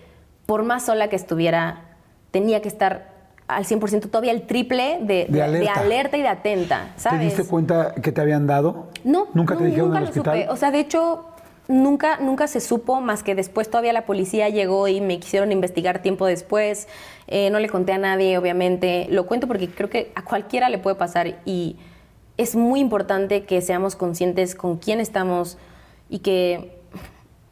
por más sola que estuviera, tenía que estar al 100% todavía el triple de, De alerta. alerta y de atenta, ¿sabes? ¿Te diste cuenta que te habían dado? No, ¿Nunca no, te dijeron nunca en el lo hospital? supe. O sea, de hecho, nunca, nunca se supo, más que después todavía la policía llegó y me quisieron investigar tiempo después. Eh, no le conté a nadie, obviamente. Lo cuento porque creo que a cualquiera le puede pasar y es muy importante que seamos conscientes con quién estamos y que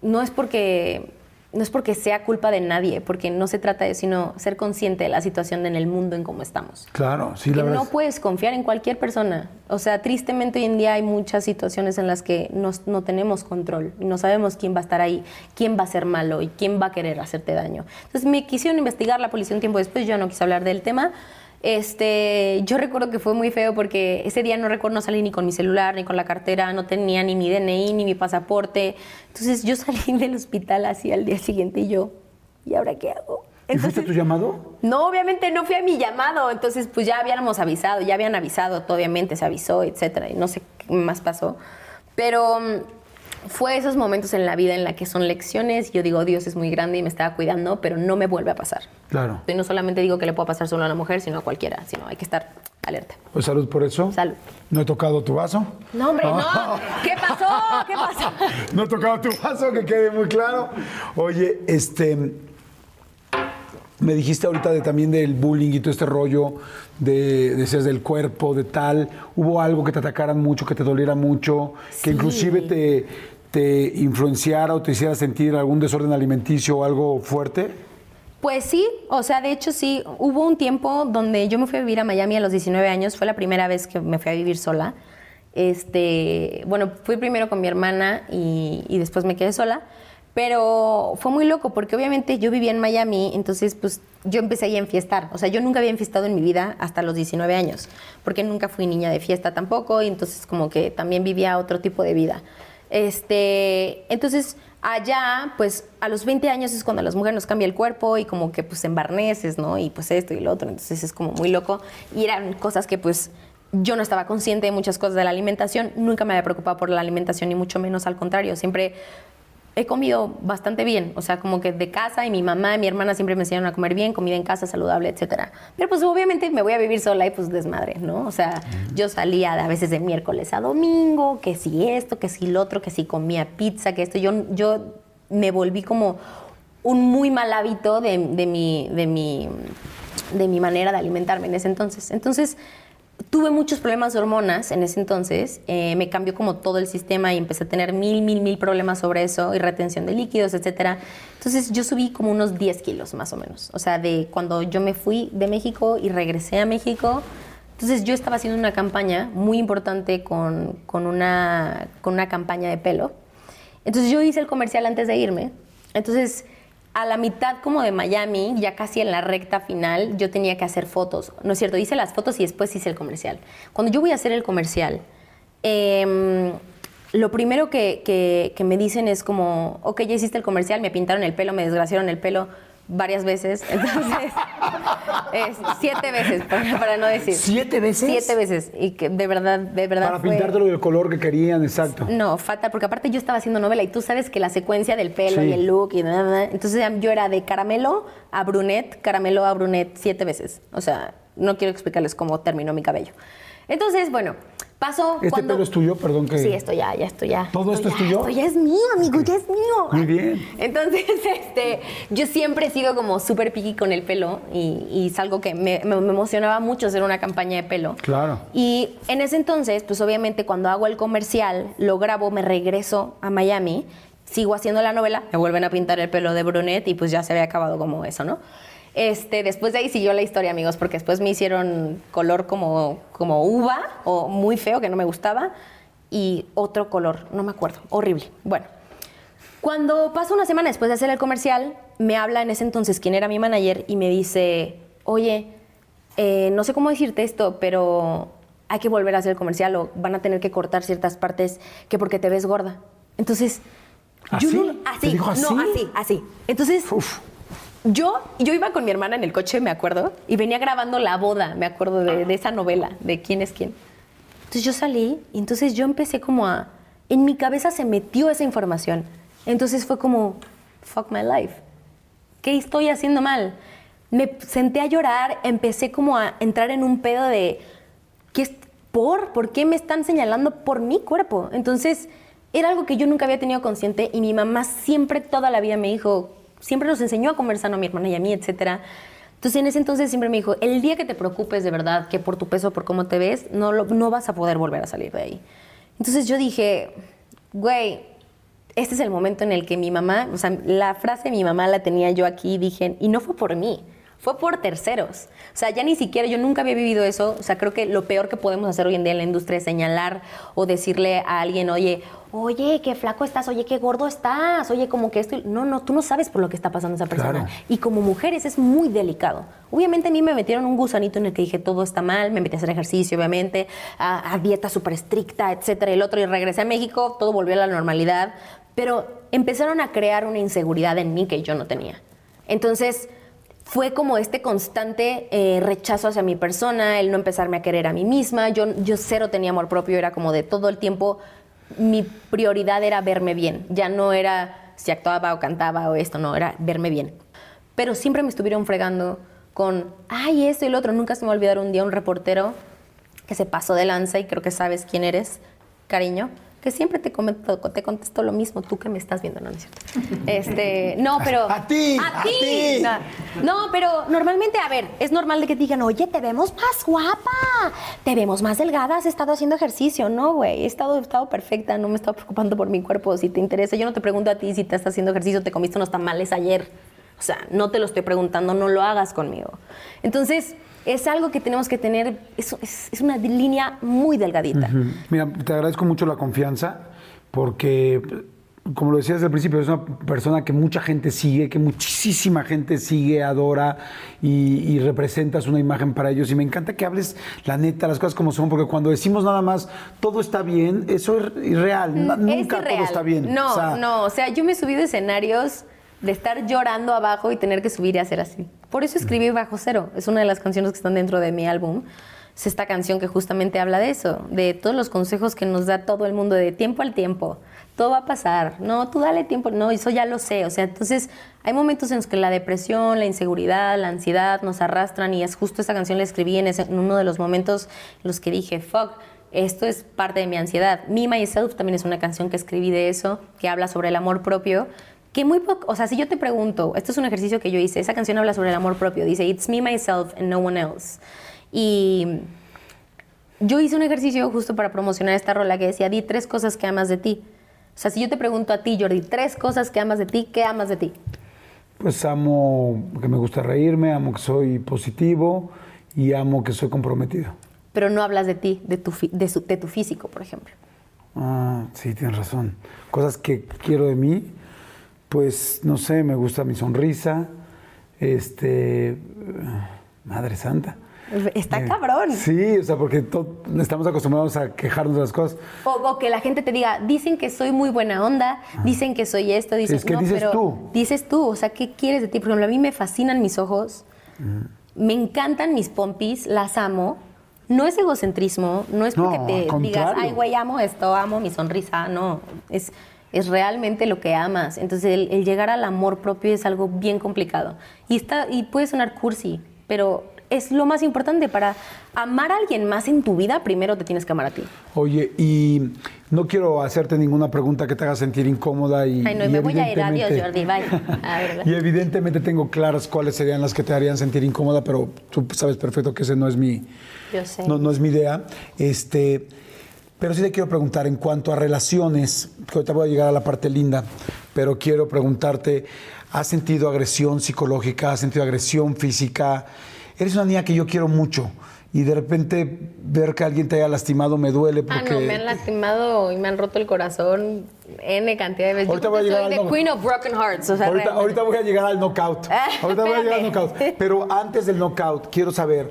no es porque no es porque sea culpa de nadie, porque no se trata de sino ser consciente de la situación en el mundo en cómo estamos. Claro, sí, Que la verdad. no puedes confiar en cualquier persona. O sea, tristemente hoy en día hay muchas situaciones en las que nos- no tenemos control y no sabemos quién va a estar ahí, quién va a ser malo y quién va a querer hacerte daño. Entonces me quisieron investigar la policía un tiempo después, yo no quise hablar del tema. Este, yo recuerdo que fue muy feo porque ese día no recuerdo, no salí ni con mi celular, ni con la cartera, no tenía ni mi DNI, ni mi pasaporte. Entonces yo (laughs) salí del hospital así al día siguiente y yo, ¿y ahora qué hago? ¿Y fuiste a tu llamado? No, obviamente no fui a mi llamado, entonces pues ya habíamos avisado, ya habían avisado, obviamente se avisó, etcétera, y no sé qué más pasó. Pero mm, fue esos momentos en la vida en la que son lecciones, y yo digo, Dios es muy grande y me estaba cuidando, pero no me vuelve a pasar. Claro. Y no solamente digo que le pueda pasar solo a una mujer, sino a cualquiera, sino hay que estar alerta. Pues salud por eso. Salud. No he tocado tu vaso. No, hombre, no. (laughs) ¿Qué pasó? ¿Qué pasó? No he tocado tu vaso, que quede muy claro. Oye, este. Me dijiste ahorita de, también del bullying y todo este rollo de, decías del cuerpo, de tal. ¿Hubo algo que te atacaran mucho, que te doliera mucho, que Sí. inclusive te, te influenciara o te hiciera sentir algún desorden alimenticio o algo fuerte? Pues sí, o sea, de hecho sí, hubo un tiempo donde yo me fui a vivir a Miami a los 19 años, fue la primera vez que me fui a vivir sola. Este, bueno, fui primero con mi hermana y, y después me quedé sola, pero fue muy loco porque obviamente yo vivía en Miami, entonces pues yo empecé ahí a enfiestar, o sea, yo nunca había enfiestado en mi vida hasta los 19 años, porque nunca fui niña de fiesta tampoco, y entonces como que también vivía otro tipo de vida. Este, entonces allá, pues a los 20 años es cuando a las mujeres nos cambia el cuerpo y como que pues en barneses, ¿no? Y pues esto y lo otro, entonces es como muy loco. Y eran cosas que pues yo no estaba consciente de muchas cosas de la alimentación, nunca me había preocupado por la alimentación ni mucho menos al contrario, siempre he comido bastante bien, o sea, como que de casa y mi mamá y mi hermana siempre me enseñaron a comer bien, comida en casa, saludable, etcétera. Pero pues obviamente me voy a vivir sola y pues desmadre, ¿no? O sea, yo salía a veces de miércoles a domingo, que si esto, que si lo otro, que si comía pizza, que esto, yo, yo me volví como un muy mal hábito de, de mi, de, mi, de mi manera de alimentarme en ese entonces. Entonces, tuve muchos problemas de hormonas en ese entonces, eh, me cambió como todo el sistema y empecé a tener mil, mil, mil problemas sobre eso y retención de líquidos, etcétera. Entonces yo subí como unos 10 kilos más o menos, o sea, de cuando yo me fui de México y regresé a México. Entonces yo estaba haciendo una campaña muy importante con, con, una, con una campaña de pelo. Entonces yo hice el comercial antes de irme. Entonces a la mitad como de Miami, ya casi en la recta final, yo tenía que hacer fotos. No es cierto, hice las fotos y después hice el comercial. Cuando yo voy a hacer el comercial, em, lo primero que, que- me dicen es como, ok, ya hiciste el comercial, me pintaron el pelo, me desgraciaron el pelo varias veces. Entonces, (laughs) es siete veces, para, para no decir. ¿Siete veces? Siete veces. Y que de verdad, de verdad Para fue- pintártelo del color que querían, exacto. no, fatal, porque aparte yo estaba haciendo novela y tú sabes que la secuencia del pelo Sí. y el look y nada, entonces yo era de caramelo a brunette, caramelo a brunette siete veces. O sea, no quiero explicarles cómo terminó mi cabello. Entonces, bueno, ¿Este cuando... pelo es tuyo? Perdón que... Sí, esto ya, ya, esto ya. ¿Todo esto es ya, tuyo? Esto ya es mío, amigo, ya es mío. Muy bien. Entonces, (laughs) este, yo siempre he sido como súper piqui con el pelo y, y es algo que me, me- me emocionaba mucho hacer una campaña de pelo. Claro. Y en ese entonces, pues obviamente cuando hago el comercial, lo grabo, me regreso a Miami, sigo haciendo la novela, me vuelven a pintar el pelo de brunette y pues ya se había acabado como eso, ¿no? Este, después de ahí siguió la historia, amigos, porque después me hicieron color como, como uva o muy feo, que no me gustaba, y otro color, no me acuerdo, horrible. Bueno, cuando pasa una semana después de hacer el comercial, me habla en ese entonces quien era mi manager y me dice, oye, eh, no sé cómo decirte esto, pero hay que volver a hacer el comercial o van a tener que cortar ciertas partes que porque te ves gorda. Entonces, yo ¿Así? no- ¿Te así, dijo así? no, así, así. Entonces, Uf. Yo, yo iba con mi hermana en el coche, me acuerdo, y venía grabando la boda, me acuerdo de, de esa novela, de quién es quién. Entonces yo salí y entonces yo empecé como a... En mi cabeza se metió esa información. Entonces fue como, fuck my life. ¿Qué estoy haciendo mal? Me senté a llorar, empecé como a entrar en un pedo de, ¿qué es por? ¿Por qué me están señalando por mi cuerpo? Entonces era algo que yo nunca había tenido consciente y mi mamá siempre toda la vida me dijo, siempre nos enseñó a comer sano a mi hermana y a mí, etcétera. Entonces en ese entonces siempre me dijo, el día que te preocupes de verdad, que por tu peso, por cómo te ves, no, no vas a poder volver a salir de ahí. Entonces yo dije, güey, este es el momento en el que mi mamá, o sea, la frase de mi mamá la tenía yo aquí dije, y no fue por mí, fue por terceros. O sea, ya ni siquiera, yo nunca había vivido eso. O sea, creo que lo peor que podemos hacer hoy en día en la industria es señalar o decirle a alguien, oye, oye, qué flaco estás, oye, qué gordo estás, oye, como que esto. No, no, tú no sabes por lo que está pasando esa persona. Y como mujeres es muy delicado. Obviamente a mí me metieron un gusanito en el que dije todo está mal, me metí a hacer ejercicio, obviamente, a, a dieta súper estricta, etcétera. El otro, y regresé a México, todo volvió a la normalidad. Pero empezaron a crear una inseguridad en mí que yo no tenía. Entonces fue como este constante eh, rechazo hacia mi persona, el no empezarme a querer a mí misma. Yo, yo cero tenía amor propio, era como de todo el tiempo, mi prioridad era verme bien, ya no era si actuaba o cantaba o esto, no, era verme bien. Pero siempre me estuvieron fregando con, ay, esto y lo otro. Nunca se me olvidó un día un reportero que se pasó de lanza y creo que sabes quién eres, cariño que siempre te, comento, te contesto lo mismo, tú que me estás viendo, no, no es cierto. Este, no, pero... A ti, a, ti. No, pero normalmente, a ver, es normal de que digan, oye, te vemos más guapa, te vemos más delgada, has estado haciendo ejercicio. No, güey, he estado, he estado perfecta, no me he estado preocupando por mi cuerpo. Si te interesa, yo no te pregunto a ti si te estás haciendo ejercicio, te comiste unos tamales ayer. O sea, no te lo estoy preguntando, no lo hagas conmigo. Entonces, es algo que tenemos que tener, es, es, una línea muy delgadita. Mira, te agradezco mucho la confianza porque, como lo decías al principio, es una persona que mucha gente sigue, que muchísima gente sigue, adora y, representas una imagen para ellos. Y me encanta que hables la neta, las cosas como son, porque cuando decimos nada más, todo está bien, eso es irreal. Nunca todo está bien. No, no, o sea, yo me he subido a escenarios de estar llorando abajo y tener que subir y hacer así. Por eso escribí Bajo Cero. Es una de las canciones que están dentro de mi álbum. Es esta canción que justamente habla de eso, de todos los consejos que nos da todo el mundo de tiempo al tiempo. Todo va a pasar. No, tú dale tiempo. No, eso ya lo sé. O sea, entonces hay momentos en los que la depresión, la inseguridad, la ansiedad nos arrastran y es justo esta canción la escribí en, en uno de los momentos en los que dije, fuck, esto es parte de mi ansiedad. Me, Myself también es una canción que escribí de eso, que habla sobre el amor propio que muy poco, o sea, si yo te pregunto, esto es un ejercicio que yo hice, esa canción habla sobre el amor propio, dice, It's me, myself, and no one else. Y yo hice un ejercicio justo para promocionar esta rola que decía, di tres cosas que amas de ti. O sea, si yo te pregunto a ti, Jordi, tres cosas que amas de ti, ¿qué amas de ti? Pues amo que me gusta reírme, amo que soy positivo y amo que soy comprometido. Pero no hablas de ti, de tu, de, de tu físico, por ejemplo. Ah, sí, tienes razón. Cosas que quiero de mí pues no sé, me gusta mi sonrisa, este, Madre Santa. Está eh, cabrón. Sí, o sea, porque estamos acostumbrados a quejarnos de las cosas. O, que la gente te diga, dicen que soy muy buena onda, dicen que soy esto, dicen es que dices tú. Dices tú, o sea, ¿qué quieres de ti? Por ejemplo, a mí me fascinan mis ojos, me encantan mis pompis, las amo. No es egocentrismo, no es porque te digas, ay, güey, amo esto, amo mi sonrisa, no. Es es realmente lo que amas. Entonces el, llegar al amor propio es algo bien complicado. Y, está, y puede sonar cursi, pero es lo más importante para amar a alguien más en tu vida, primero te tienes que amar a ti. Oye, y no quiero hacerte ninguna pregunta que te haga sentir incómoda y. Ay, no, me voy a ir, adiós, Jordi, (laughs) bye. y evidentemente tengo claras cuáles serían las que te harían sentir incómoda, pero tú sabes perfecto que ese no es mi. Yo sé. No, no es mi idea. Este. Pero sí le quiero preguntar en cuanto a relaciones, que ahorita voy a llegar a la parte linda, pero quiero preguntarte, ¿has sentido agresión psicológica? ¿Has sentido agresión física? Eres una niña que yo quiero mucho y de repente ver que alguien te haya lastimado me duele porque... Ah, no, me han lastimado y me han roto el corazón N cantidad de veces. Ahorita voy a llegar soy the queen of broken hearts. ahorita, ahorita, voy a llegar al knockout. (laughs) ahorita voy a llegar al knockout. Pero antes del knockout, quiero saber,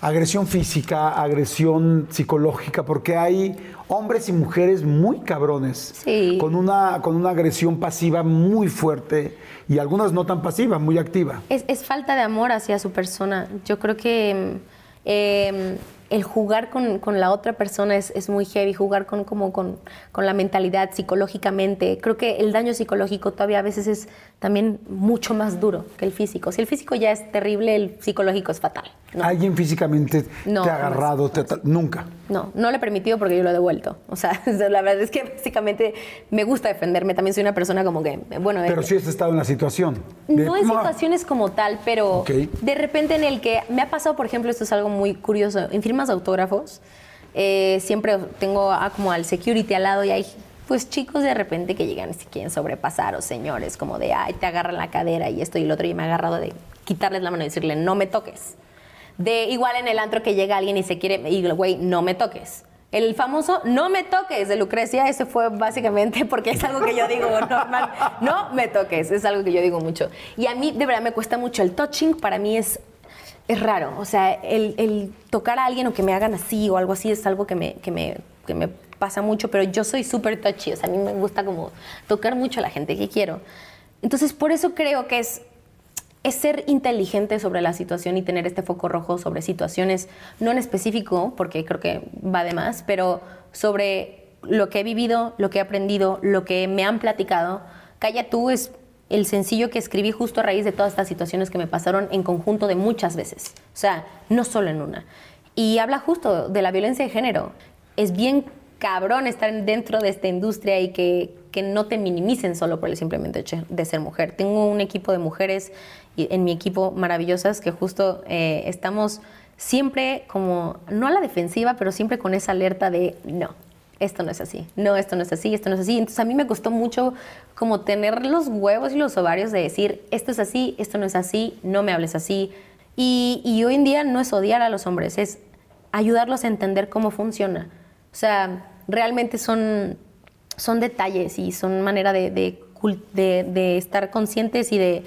agresión física, agresión psicológica, porque hay hombres y mujeres muy cabrones, con, una, con una agresión pasiva muy fuerte y algunas no tan pasiva, muy activa. Es, falta de amor hacia su persona. Yo creo que... Em, el jugar con, la otra persona es, muy heavy, jugar con, como con, la mentalidad psicológicamente. Creo que el daño psicológico todavía a veces es también mucho más duro que el físico. Si el físico ya es terrible, el psicológico es fatal. ¿Alguien físicamente te ha agarrado? nunca. No, no le he permitido porque yo lo he devuelto. (laughs) O sea, la verdad es que básicamente me gusta defenderme. También soy una persona como que, bueno... Pero sí has estado en la situación. no en situaciones como tal, pero de repente en el que me ha pasado, por ejemplo, esto es algo muy curioso, en autógrafos, eh, siempre tengo como al security al lado y hay pues chicos de repente que llegan y se quieren sobrepasar o señores como de, ay, te agarran la cadera y esto y lo otro y me ha agarrado de quitarles la mano y decirle, no me toques. De igual en el antro que llega alguien y se quiere, y güey, no me toques. El famoso no me toques de Lucrecia, ese fue básicamente porque es algo que yo digo normal. No me toques, es algo que yo digo mucho. Y a mí de verdad me cuesta mucho. El touching para mí es, es raro. O sea, el, tocar a alguien o que me hagan así o algo así es algo que me, que me, que me pasa mucho, pero yo soy súper touchy, o sea, a mí me gusta como tocar mucho a la gente que quiero. Entonces, por eso creo que es, es ser inteligente sobre la situación y tener este foco rojo sobre situaciones, no en específico, porque creo que va de más, pero sobre lo que he vivido, lo que he aprendido, lo que me han platicado. Calla tú es el sencillo que escribí justo a raíz de todas estas situaciones que me pasaron en conjunto de muchas veces, o sea, no solo en una. Y habla justo de la violencia de género. Es bien cabrón estar dentro de esta industria y que, que no te minimicen solo por el simplemente de ser mujer. Tengo un equipo de mujeres en mi equipo maravillosas que justo eh, estamos siempre como, no a la defensiva, pero siempre con esa alerta de no, esto no es así, no, esto no es así, esto no es así. Entonces a mí me costó mucho como tener los huevos y los ovarios de decir, esto es así, esto no es así, no me hables así. Y, hoy en día no es odiar a los hombres, es ayudarlos a entender cómo funciona. O sea, realmente son, son detalles y son manera de estar conscientes y de,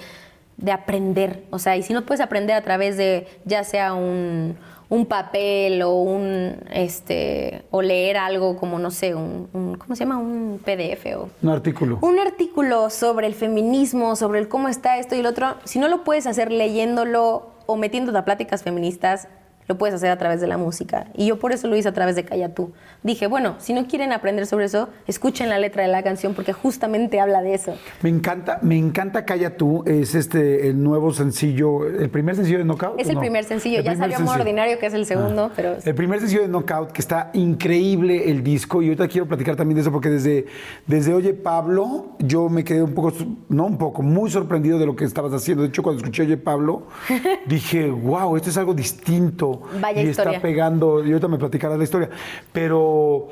aprender. O sea, y si no puedes aprender a través de ya sea un, un papel o un este o leer algo como no sé un, un, cómo se llama un PDF o un artículo. un artículo sobre el feminismo sobre el cómo está esto y el otro. Si no lo puedes hacer leyéndolo o metiéndote a pláticas feministas lo puedes hacer a través de la música. Y yo por eso lo hice a través de Calla Tú. Dije, bueno, si no quieren aprender sobre eso, escuchen la letra de la canción porque justamente habla de eso. Me encanta, me encanta Calla Tú. Es este el nuevo sencillo, el primer sencillo de Knockout. Es el primer sencillo. ya salió Amor Ordinario, que es el segundo, ah. pero... El primer sencillo de Knockout, que está increíble el disco. Y ahorita quiero platicar también de eso porque desde, desde Oye Pablo, yo me quedé un poco, no un poco, muy sorprendido de lo que estabas haciendo. De hecho, cuando escuché Oye Pablo, (laughs) dije, wow, esto es algo distinto y está pegando, y ahorita me platicarás la historia, pero,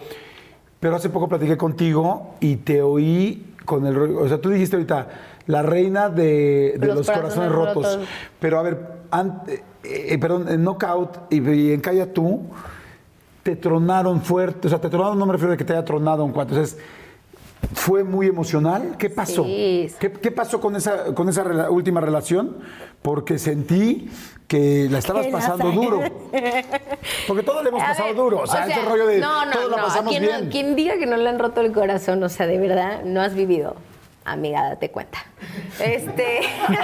pero hace poco platiqué contigo y te oí con el, o sea, tú dijiste ahorita, la reina de, los, corazones, rotos. pero a ver, eh, perdón, en Knockout y, en Calla Tú, te tronaron fuerte, o sea, te tronaron, no me refiero a que te haya tronado en cuanto, entonces fue muy emocional. ¿Qué pasó? ¿Qué, pasó con esa, con esa última relación? Porque sentí que la estabas pasando duro. (laughs) Porque todos le hemos pasado duro. O sea, ese rollo de no, no, todos la pasamos bien. quien diga que no le han roto el corazón, o sea, de verdad, no has vivido. Amiga, date cuenta. Este. (laughs)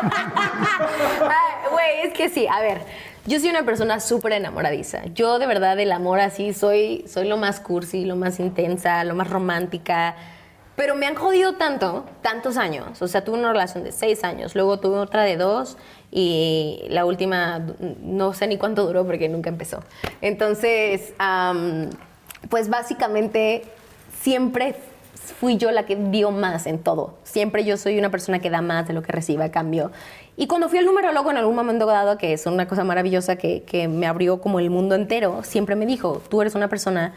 Güey, es que sí, a ver. Yo soy una persona súper enamoradiza. Yo de verdad del amor así soy, soy lo más cursi, lo más intensa, lo más romántica pero me han jodido tanto, tantos años. O sea, tuve una relación de seis años, luego tuve otra de dos y la última no sé ni cuánto duró porque nunca empezó. Entonces, pues básicamente siempre fui yo la que dio más en todo. Siempre yo soy una persona que da más de lo que recibe a cambio. Y cuando fui al numerólogo en algún momento dado, que es una cosa maravillosa que, que me abrió como el mundo entero, siempre me dijo, tú eres una persona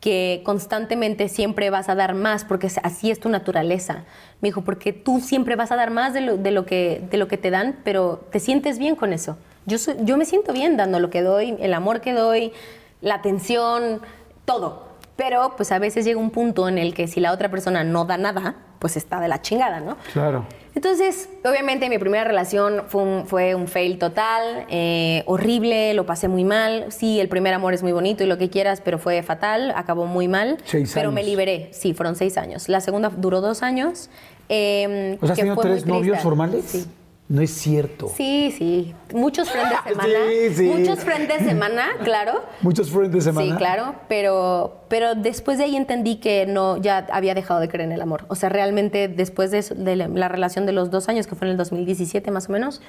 que constantemente siempre vas a dar más, porque así es tu naturaleza. Me dijo, porque tú siempre vas a dar más de lo, de lo, que, de lo que te dan, pero te sientes bien con eso. Yo, yo me siento bien dando lo que doy, el amor que doy, la atención, todo. Pero pues a veces llega un punto en el que si la otra persona no da nada, pues está de la chingada, ¿no? Claro. Entonces, obviamente mi primera relación fue un, fue un fail total, eh, horrible, lo pasé muy mal. Sí, el primer amor es muy bonito y lo que quieras, pero fue fatal, acabó muy mal. Seis pero me liberé, sí, fueron seis años. La segunda duró dos años. Eh, o sea, ¿has tenido tres novios formales? Sí. No es cierto. Sí, sí. Muchos frentes de (laughs) semana. Sí, sí. Muchos frentes de semana, claro. Muchos frentes de semana. Sí, claro. Pero, pero después de ahí entendí que no, ya había dejado de creer en el amor. O sea, realmente después de, de la relación de los dos años, que fue en el 2017 más o menos,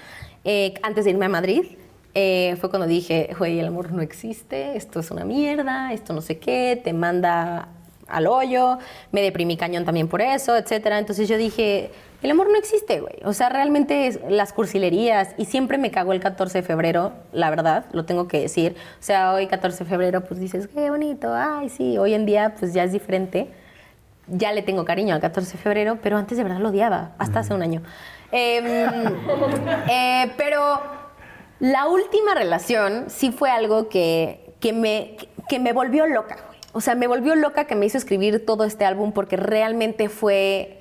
eh, antes de irme a Madrid, eh, fue cuando dije, güey, el amor no existe, esto es una mierda, esto no sé qué, te manda al hoyo, me deprimí cañón también por eso, etcétera. Entonces yo dije, el amor no existe, güey. O sea, realmente las cursilerías, y siempre me cago el 14 de febrero, la verdad, lo tengo que decir. O sea, hoy 14 de febrero, pues dices, qué bonito, ay, sí, hoy en día, pues ya es diferente. ya le tengo cariño al 14 de febrero, pero antes de verdad lo odiaba, hasta hace un año. Em, (laughs) eh, pero la última relación sí fue algo que, que, me, que me volvió loca. güey. O sea, me volvió loca que me hizo escribir todo este álbum porque realmente fue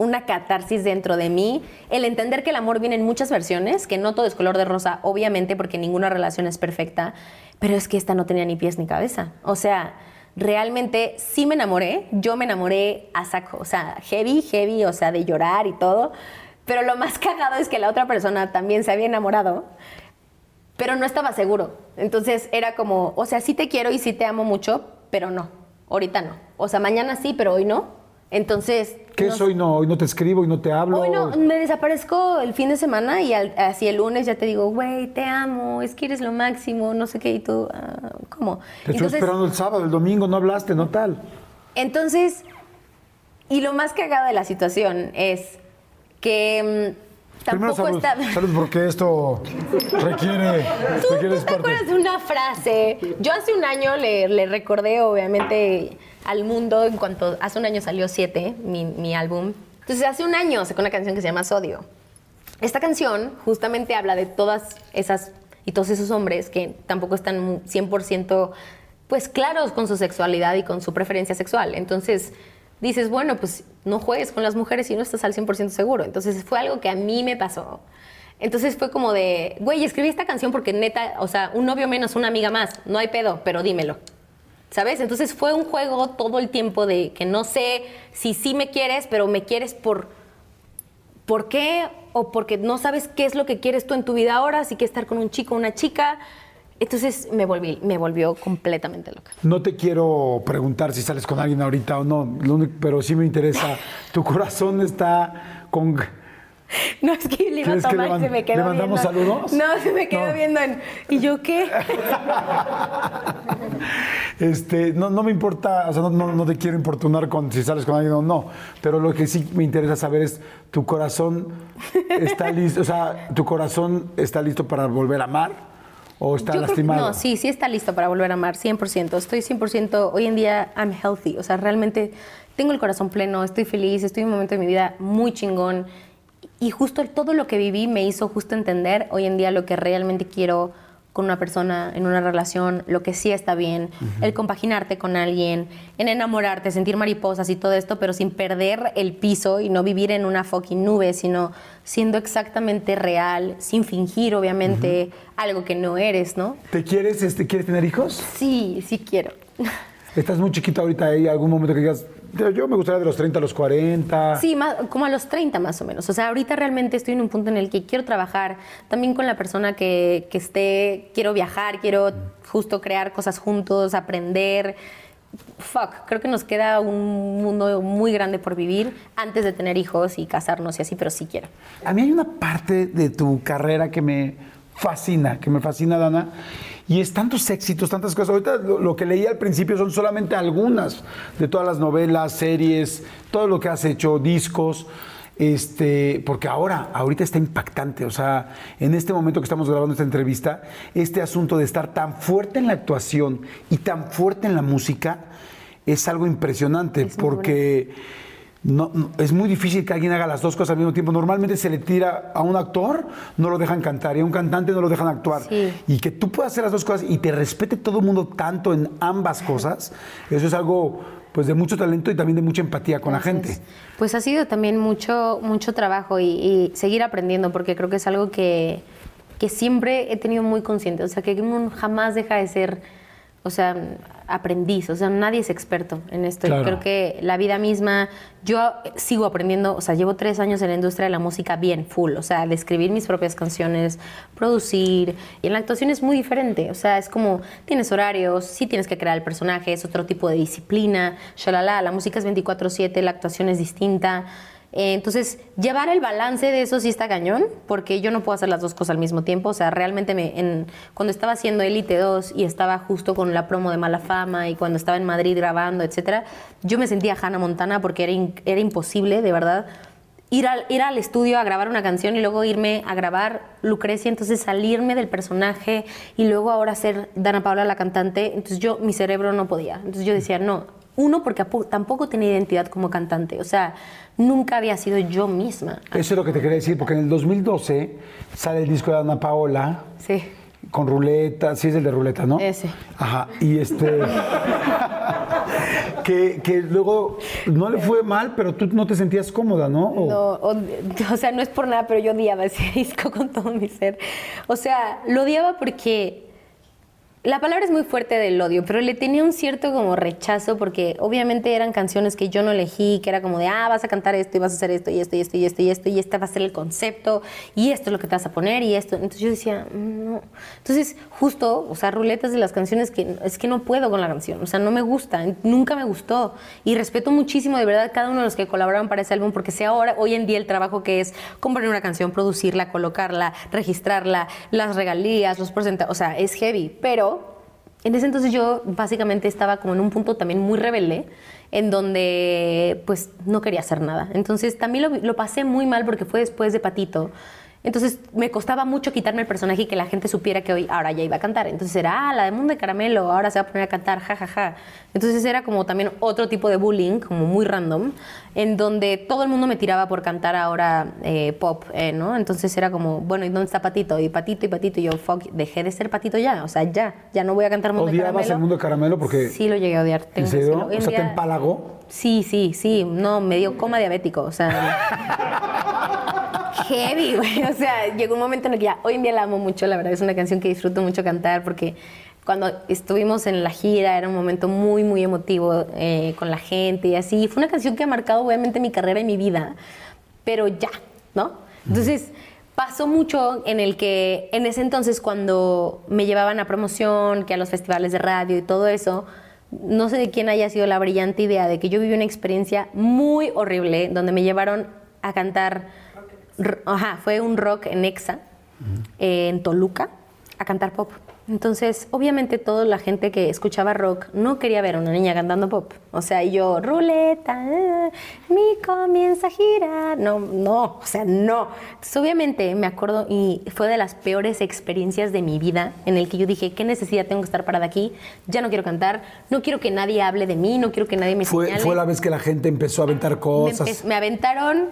una catarsis dentro de mí, el entender que el amor viene en muchas versiones, que no todo es color de rosa, obviamente porque ninguna relación es perfecta, pero es que esta no tenía ni pies ni cabeza. O sea, realmente sí me enamoré, yo me enamoré a saco, o sea, heavy, heavy, o sea, de llorar y todo, pero lo más (laughs) cagado es que la otra persona también se había enamorado, pero no estaba seguro. Entonces era como, o sea, sí te quiero y sí te amo mucho, pero no, ahorita no. O sea, mañana sí, pero hoy no. Entonces... ¿Qué no es hoy no? Hoy no te escribo, hoy no te hablo. Hoy no, me desaparezco el fin de semana y al- así el lunes ya te digo, güey, te amo, es que eres lo máximo, no sé qué, y tú, ah, ¿cómo? Te estoy esperando el sábado, el domingo, no hablaste, no tal. Entonces, y lo más cagado de la situación es que mm, tampoco salud, está... salud porque esto requiere, (laughs) ¿Tú, requiere tú te acuerdas de una frase? Yo hace un año le, le recordé, obviamente, al mundo, en cuanto hace un año salió Siete, mi, mi álbum. Entonces, hace un año sacó una canción que se llama Sodio. Esta canción justamente habla de todas esas y todos esos hombres que tampoco están 100% pues claros con su sexualidad y con su preferencia sexual. Entonces dices, bueno, pues no juegues con las mujeres si no estás al 100% seguro. Entonces fue algo que a mí me pasó. Entonces fue como de, güey, escribí esta canción porque neta, o sea, un novio menos, una amiga más, no hay pedo, pero dímelo. ¿Sabes? Entonces fue un juego todo el tiempo de que no sé si sí me quieres, pero me quieres por ¿Por qué? O porque no sabes qué es lo que quieres tú en tu vida ahora, si quieres estar con un chico o una chica. Entonces me, volví, me volvió completamente loca. No te quiero preguntar si sales con alguien ahorita o no, lo único- pero sí me interesa. (laughs) Tu corazón está con. No, es que le iba a ¿Quieres que tomar y se me quedó le mandamos viendo. saludos? No, se me quedó No. viendo en... ¿Y yo qué? (laughs) Este, no, no me importa, o sea, no, no- no te quiero importunar con si sales con alguien o no, pero lo que sí me interesa saber es, ¿tu corazón está (laughs) listo, o sea, tu corazón está listo para volver a amar o está Yo lastimado? no, sí, sí está listo para volver a amar, 100%. Estoy 100%, hoy en día, I'm healthy. O sea, realmente tengo el corazón pleno, estoy feliz, estoy en un momento de mi vida muy chingón. Y justo todo lo que viví me hizo justo entender hoy en día lo que realmente quiero con una persona, en una relación, lo que sí está bien, el compaginarte con alguien, en enamorarte, sentir mariposas y todo esto, pero sin perder el piso y no vivir en una fucking nube, sino siendo exactamente real, sin fingir, obviamente, algo que no eres, ¿no? ¿Te quieres, este, quieres tener hijos? Sí, sí quiero. (laughs) Estás muy chiquita ahorita, ¿hay algún momento que digas, yo me gustaría de los 30 a los 40? Sí, más- como a los 30 más o menos. O sea, ahorita realmente estoy en un punto en el que quiero trabajar también con la persona que, que esté, quiero viajar, quiero justo crear cosas juntos, aprender. Fuck, creo que nos queda un mundo muy grande por vivir antes de tener hijos y casarnos y así, pero sí quiero. A mí hay una parte de tu carrera que me fascina, que me fascina, Dana, y es tantos éxitos, tantas cosas. Ahorita lo, lo que leí al principio son solamente algunas de todas las novelas, series, todo lo que has hecho, discos. Este, porque ahora, ahorita está impactante, o sea, en este momento que estamos grabando esta entrevista, este asunto de estar tan fuerte en la actuación y tan fuerte en la música es algo impresionante, Es porque no, no- es muy difícil que alguien haga las dos cosas al mismo tiempo. Normalmente se le tira a un actor, no lo dejan cantar, y a un cantante no lo dejan actuar. Sí. Y que tú puedas hacer las dos cosas y te respete todo el mundo tanto en ambas cosas, eso es algo pues de mucho talento y también de mucha empatía con la gente. Pues ha sido también mucho, mucho trabajo y, y seguir aprendiendo, porque creo que es algo que, que siempre he tenido muy consciente. O sea, que uno jamás deja de ser, o sea, aprendiz. O sea, nadie es experto en esto. Claro. Y creo que la vida misma, yo sigo aprendiendo. O sea, llevo tres años en la industria de la música bien, full. O sea, de escribir mis propias canciones, producir. Y en la actuación es muy diferente. O sea, es como, tienes horarios, sí tienes que crear el personaje, es otro tipo de disciplina. Shalala, la música es 24-7, la actuación es distinta. Eh, entonces, llevar el balance de eso sí está cañón, porque yo no puedo hacer las dos cosas al mismo tiempo. O sea, realmente me, en- cuando estaba haciendo Elite 2 y estaba justo con la promo de Mala Fama y cuando estaba en Madrid grabando, etcétera, yo me sentía Hannah Montana porque era, era imposible, de verdad, ir al, ir al estudio a grabar una canción y luego irme a grabar Lucrecia, entonces salirme del personaje y luego ahora ser Dana Paula la cantante. Entonces yo, mi cerebro no podía. Entonces yo decía, no, Uno, porque tampoco tenía identidad como cantante. O sea, nunca había sido yo misma. Eso es lo que te quería decir, porque en el 2012 sale el disco de Ana Paola Sí. con ruleta, sí es el de ruleta, ¿no? Ese. Ajá, y este... (laughs) que, que luego no le fue mal, pero tú no te sentías cómoda, ¿no? O- No, o, o sea, no es por nada, pero yo odiaba ese (laughs) disco con todo mi ser. O sea, lo odiaba porque la palabra es muy fuerte del odio, pero le tenía un cierto como rechazo porque obviamente eran canciones que yo no elegí, que era como de, ah, vas a cantar esto y vas a hacer esto y esto y esto y esto y esto y este va a ser el concepto y esto es lo que te vas a poner y esto. Entonces yo decía, "Mm, no. Entonces justo, o sea, ruletas de las canciones que es que no puedo con la canción, o sea, no me gusta, nunca me gustó y respeto muchísimo de verdad cada uno de los que colaboraron para ese álbum porque sé ahora, hoy en día el trabajo que es componer una canción, producirla, colocarla, registrarla, las regalías, los porcentajes, o sea, es heavy, pero en ese entonces yo básicamente estaba como en un punto también muy rebelde, en donde pues no quería hacer nada. Entonces también lo, lo pasé muy mal porque fue después de Patito. Entonces me costaba mucho quitarme el personaje y que la gente supiera que hoy ahora ya iba a cantar. Entonces era, ah, la de Mundo de Caramelo, ahora se va a poner a cantar, jajaja. Ja, ja. Entonces era como también otro tipo de bullying, como muy random, en donde todo el mundo me tiraba por cantar ahora eh, pop, eh, ¿no? Entonces era como, bueno, ¿y dónde está Patito? Y Patito y Patito. Y yo, fuck, dejé de ser Patito ya. O sea, ya, ya no voy a cantar Mundo de ¿Odiabas Caramelo. el mundo de caramelo? Porque, Sí, lo llegué a odiar. ¿En serio? O sea, ¿te empalagó? Sí, sí, sí. No, me dio coma diabético. O sea. (laughs) heavy, (laughs) güey. O sea, llegó un momento en el que ya. Hoy en día la amo mucho, la verdad. Es una canción que disfruto mucho cantar porque cuando estuvimos en la gira era un momento muy, muy emotivo eh, con la gente y así. Fue una canción que ha marcado, obviamente, mi carrera y mi vida. Pero ya, ¿no? Entonces. Pasó mucho en el que en ese entonces cuando me llevaban a promoción, que a los festivales de radio y todo eso, no sé de quién haya sido la brillante idea de que yo viví una experiencia muy horrible donde me llevaron a cantar, ajá, fue un rock en Exa, eh, en Toluca, a cantar pop. Entonces, obviamente toda la gente que escuchaba rock no quería ver a una niña cantando pop. O sea, yo, ruleta, eh, mi comienza a girar. No, no, o sea, no. Entonces, obviamente me acuerdo y fue de las peores experiencias de mi vida en el que yo dije, ¿qué necesidad tengo que estar parada aquí? Ya no quiero cantar, no quiero que nadie hable de mí, no quiero que nadie me Fue, señale. fue la vez que la gente empezó a aventar cosas. me aventaron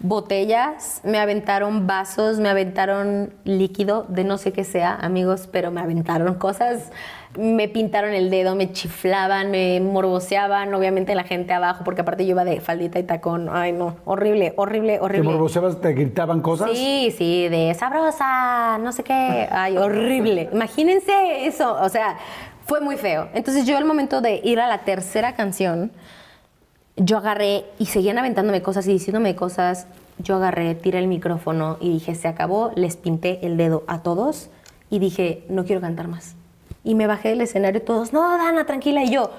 botellas, me aventaron vasos, me aventaron líquido de no sé qué sea, amigos, pero me aventaron cosas. Me pintaron el dedo, me chiflaban, me morboseaban, obviamente la gente abajo, porque aparte yo iba de faldita y tacón. Ay, no, horrible, horrible, ¿Te horrible. morboseabas, te gritaban cosas? Sí, sí, de sabrosa, no sé qué. Ay, horrible. Imagínense eso. O sea, fue muy feo. Entonces yo al momento de ir a la tercera canción, yo agarré y seguían aventándome cosas y diciéndome cosas. Yo agarré, tiré el micrófono y dije, se acabó, les pinté el dedo a todos y dije, no quiero cantar más. Y me bajé del escenario todos, no, Dana, tranquila. Y yo,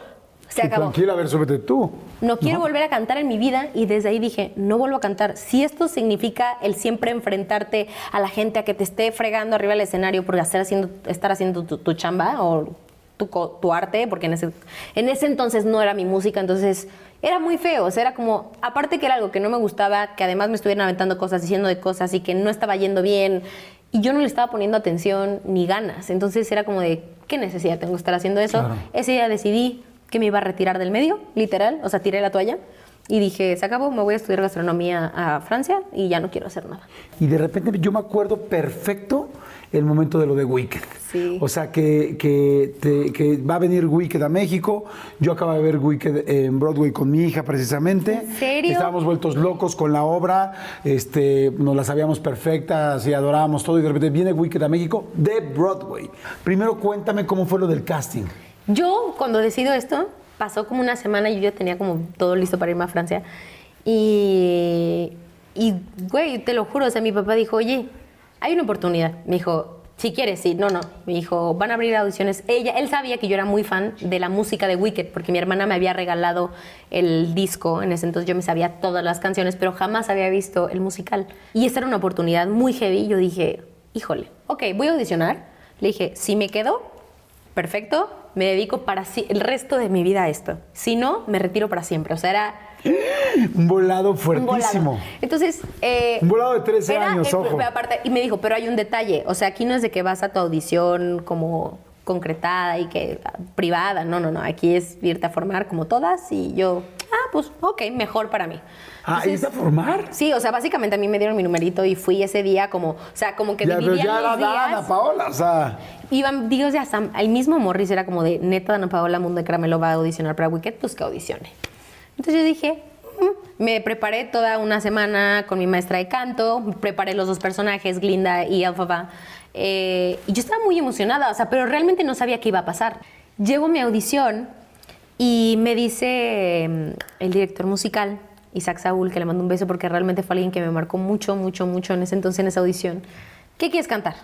se acabó. Tranquila, a ver, súbete tú. No quiero volver a cantar en mi vida y desde ahí dije, no vuelvo a cantar. Si esto significa el siempre enfrentarte a la gente a que te esté fregando arriba del escenario por hacer haciendo, estar haciendo tu, tu chamba o tu, tu arte, porque en ese, en ese entonces no era mi música, entonces era muy feo. O sea, era como, aparte que era algo que no me gustaba, que además me estuvieran aventando cosas, diciendo de cosas y que no estaba yendo bien. Y yo no le estaba poniendo atención ni ganas. Entonces era como de, ¿qué necesidad tengo de estar haciendo eso? Claro. Ese día decidí que me iba a retirar del medio, literal, o sea, tiré la toalla y dije, se acabó, me voy a estudiar gastronomía a Francia y ya no quiero hacer nada. Y de repente yo me acuerdo perfecto el momento de lo de Wicked. Sí. O sea, que, que, te- que va a venir Wicked a México. Yo acabo de ver Wicked en Broadway con mi hija precisamente. ¿En serio? Estábamos vueltos locos con la obra. Este, nos la sabíamos perfectas y adorábamos todo. Y de repente viene Wicked a México de Broadway. Primero cuéntame cómo fue lo del casting. Yo, cuando decido esto, pasó como una semana y yo ya tenía como todo listo para irme a Francia. Y, y, güey, te lo juro, o sea, mi papá dijo, oye, hay una oportunidad. Me dijo, si quieres, sí, no, no. Me dijo, van a abrir audiciones. Ella, él sabía que yo era muy fan de la música de Wicked, porque mi hermana me había regalado el disco. En ese entonces yo me sabía todas las canciones, pero jamás había visto el musical. Y esta era una oportunidad muy heavy. Yo dije, híjole, ok, voy a audicionar. Le dije, si me quedo, perfecto, me dedico para si- el resto de mi vida a esto. Si no, me retiro para siempre. O sea, era Un volado un fuertísimo. volado. Entonces, eh, Un volado de 13 era- años, ojo. aparte, y me dijo, pero hay un detalle. O sea, aquí no es de que vas a tu audición como concretada y que privada. No, no, no. Aquí es irte a formar como todas y yo, ah, pues ok, mejor para mí. Ah, ¿irte a formar? Sí, o sea, básicamente a mí me dieron mi numerito y fui ese día como, o sea, como que Ya, pero ya los Dana días. Paola, o sea. Iban, digo, ya hasta el mismo Morris era como de, neta, Dana Paola Mundo de Caramelo va a audicionar para Wicked, pues que audicione. Entonces yo dije, "Mm". me preparé toda una semana con mi maestra de canto, preparé los dos personajes, Glinda y Alphaba, eh, y yo estaba muy emocionada, o sea, pero realmente no sabía qué iba a pasar. Llego a mi audición y me dice mm, el director musical, Isaac Saúl, que le mando un beso porque realmente fue alguien que me marcó mucho, mucho, mucho en ese entonces en esa audición. ¿Qué quieres cantar?